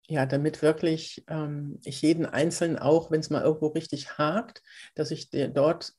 ja, damit wirklich ähm, ich jeden Einzelnen auch, wenn es mal irgendwo richtig hakt, dass ich dort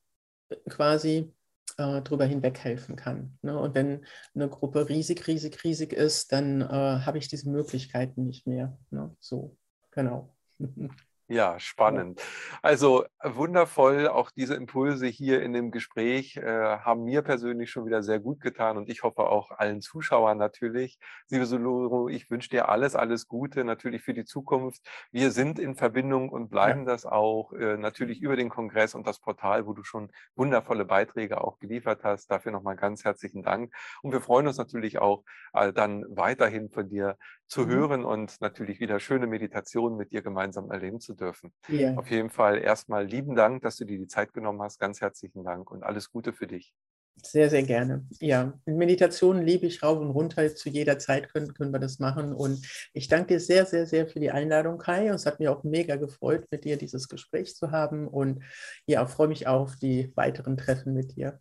quasi äh, drüber hinweg helfen kann. Ne? Und wenn eine Gruppe riesig, riesig, riesig ist, dann äh, habe ich diese Möglichkeiten nicht mehr. Ne? So, genau. Ja, spannend. Also wundervoll, auch diese Impulse hier in dem Gespräch äh, haben mir persönlich schon wieder sehr gut getan und ich hoffe auch allen Zuschauern natürlich. Liebe Soloro, ich wünsche dir alles, alles Gute natürlich für die Zukunft. Wir sind in Verbindung und bleiben ja. das auch äh, natürlich über den Kongress und das Portal, wo du schon wundervolle Beiträge auch geliefert hast. Dafür nochmal ganz herzlichen Dank. Und wir freuen uns natürlich auch äh, dann weiterhin von dir zu mhm. hören und natürlich wieder schöne Meditationen mit dir gemeinsam erleben zu dürfen. Ja. Auf jeden Fall erstmal lieben Dank, dass du dir die Zeit genommen hast. Ganz herzlichen Dank und alles Gute für dich. Sehr, sehr gerne. Ja, Meditationen liebe ich rauf und runter. Zu jeder Zeit können, können wir das machen. Und ich danke dir sehr, sehr, sehr für die Einladung, Kai. Und es hat mir auch mega gefreut, mit dir dieses Gespräch zu haben. Und ja, freue mich auf die weiteren Treffen mit dir.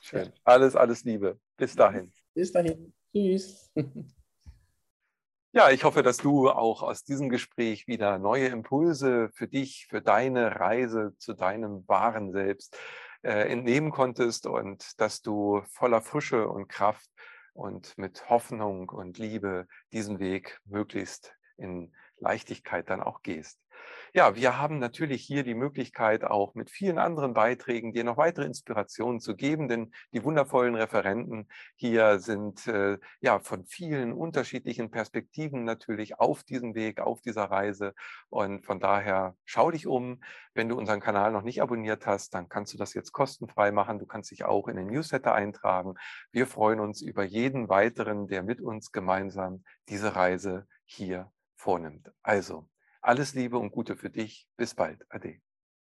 Schön. Alles, alles Liebe. Bis dahin. Bis dahin. Tschüss. Ja, ich hoffe, dass du auch aus diesem Gespräch wieder neue Impulse für dich, für deine Reise zu deinem wahren Selbst äh, entnehmen konntest und dass du voller Frische und Kraft und mit Hoffnung und Liebe diesen Weg möglichst in Leichtigkeit dann auch gehst. Ja, wir haben natürlich hier die Möglichkeit, auch mit vielen anderen Beiträgen dir noch weitere Inspirationen zu geben, denn die wundervollen Referenten hier sind äh, ja von vielen unterschiedlichen Perspektiven natürlich auf diesem Weg, auf dieser Reise. Und von daher schau dich um. Wenn du unseren Kanal noch nicht abonniert hast, dann kannst du das jetzt kostenfrei machen. Du kannst dich auch in den Newsletter eintragen. Wir freuen uns über jeden weiteren, der mit uns gemeinsam diese Reise hier vornimmt. Also, alles Liebe und Gute für dich. Bis bald. Ade.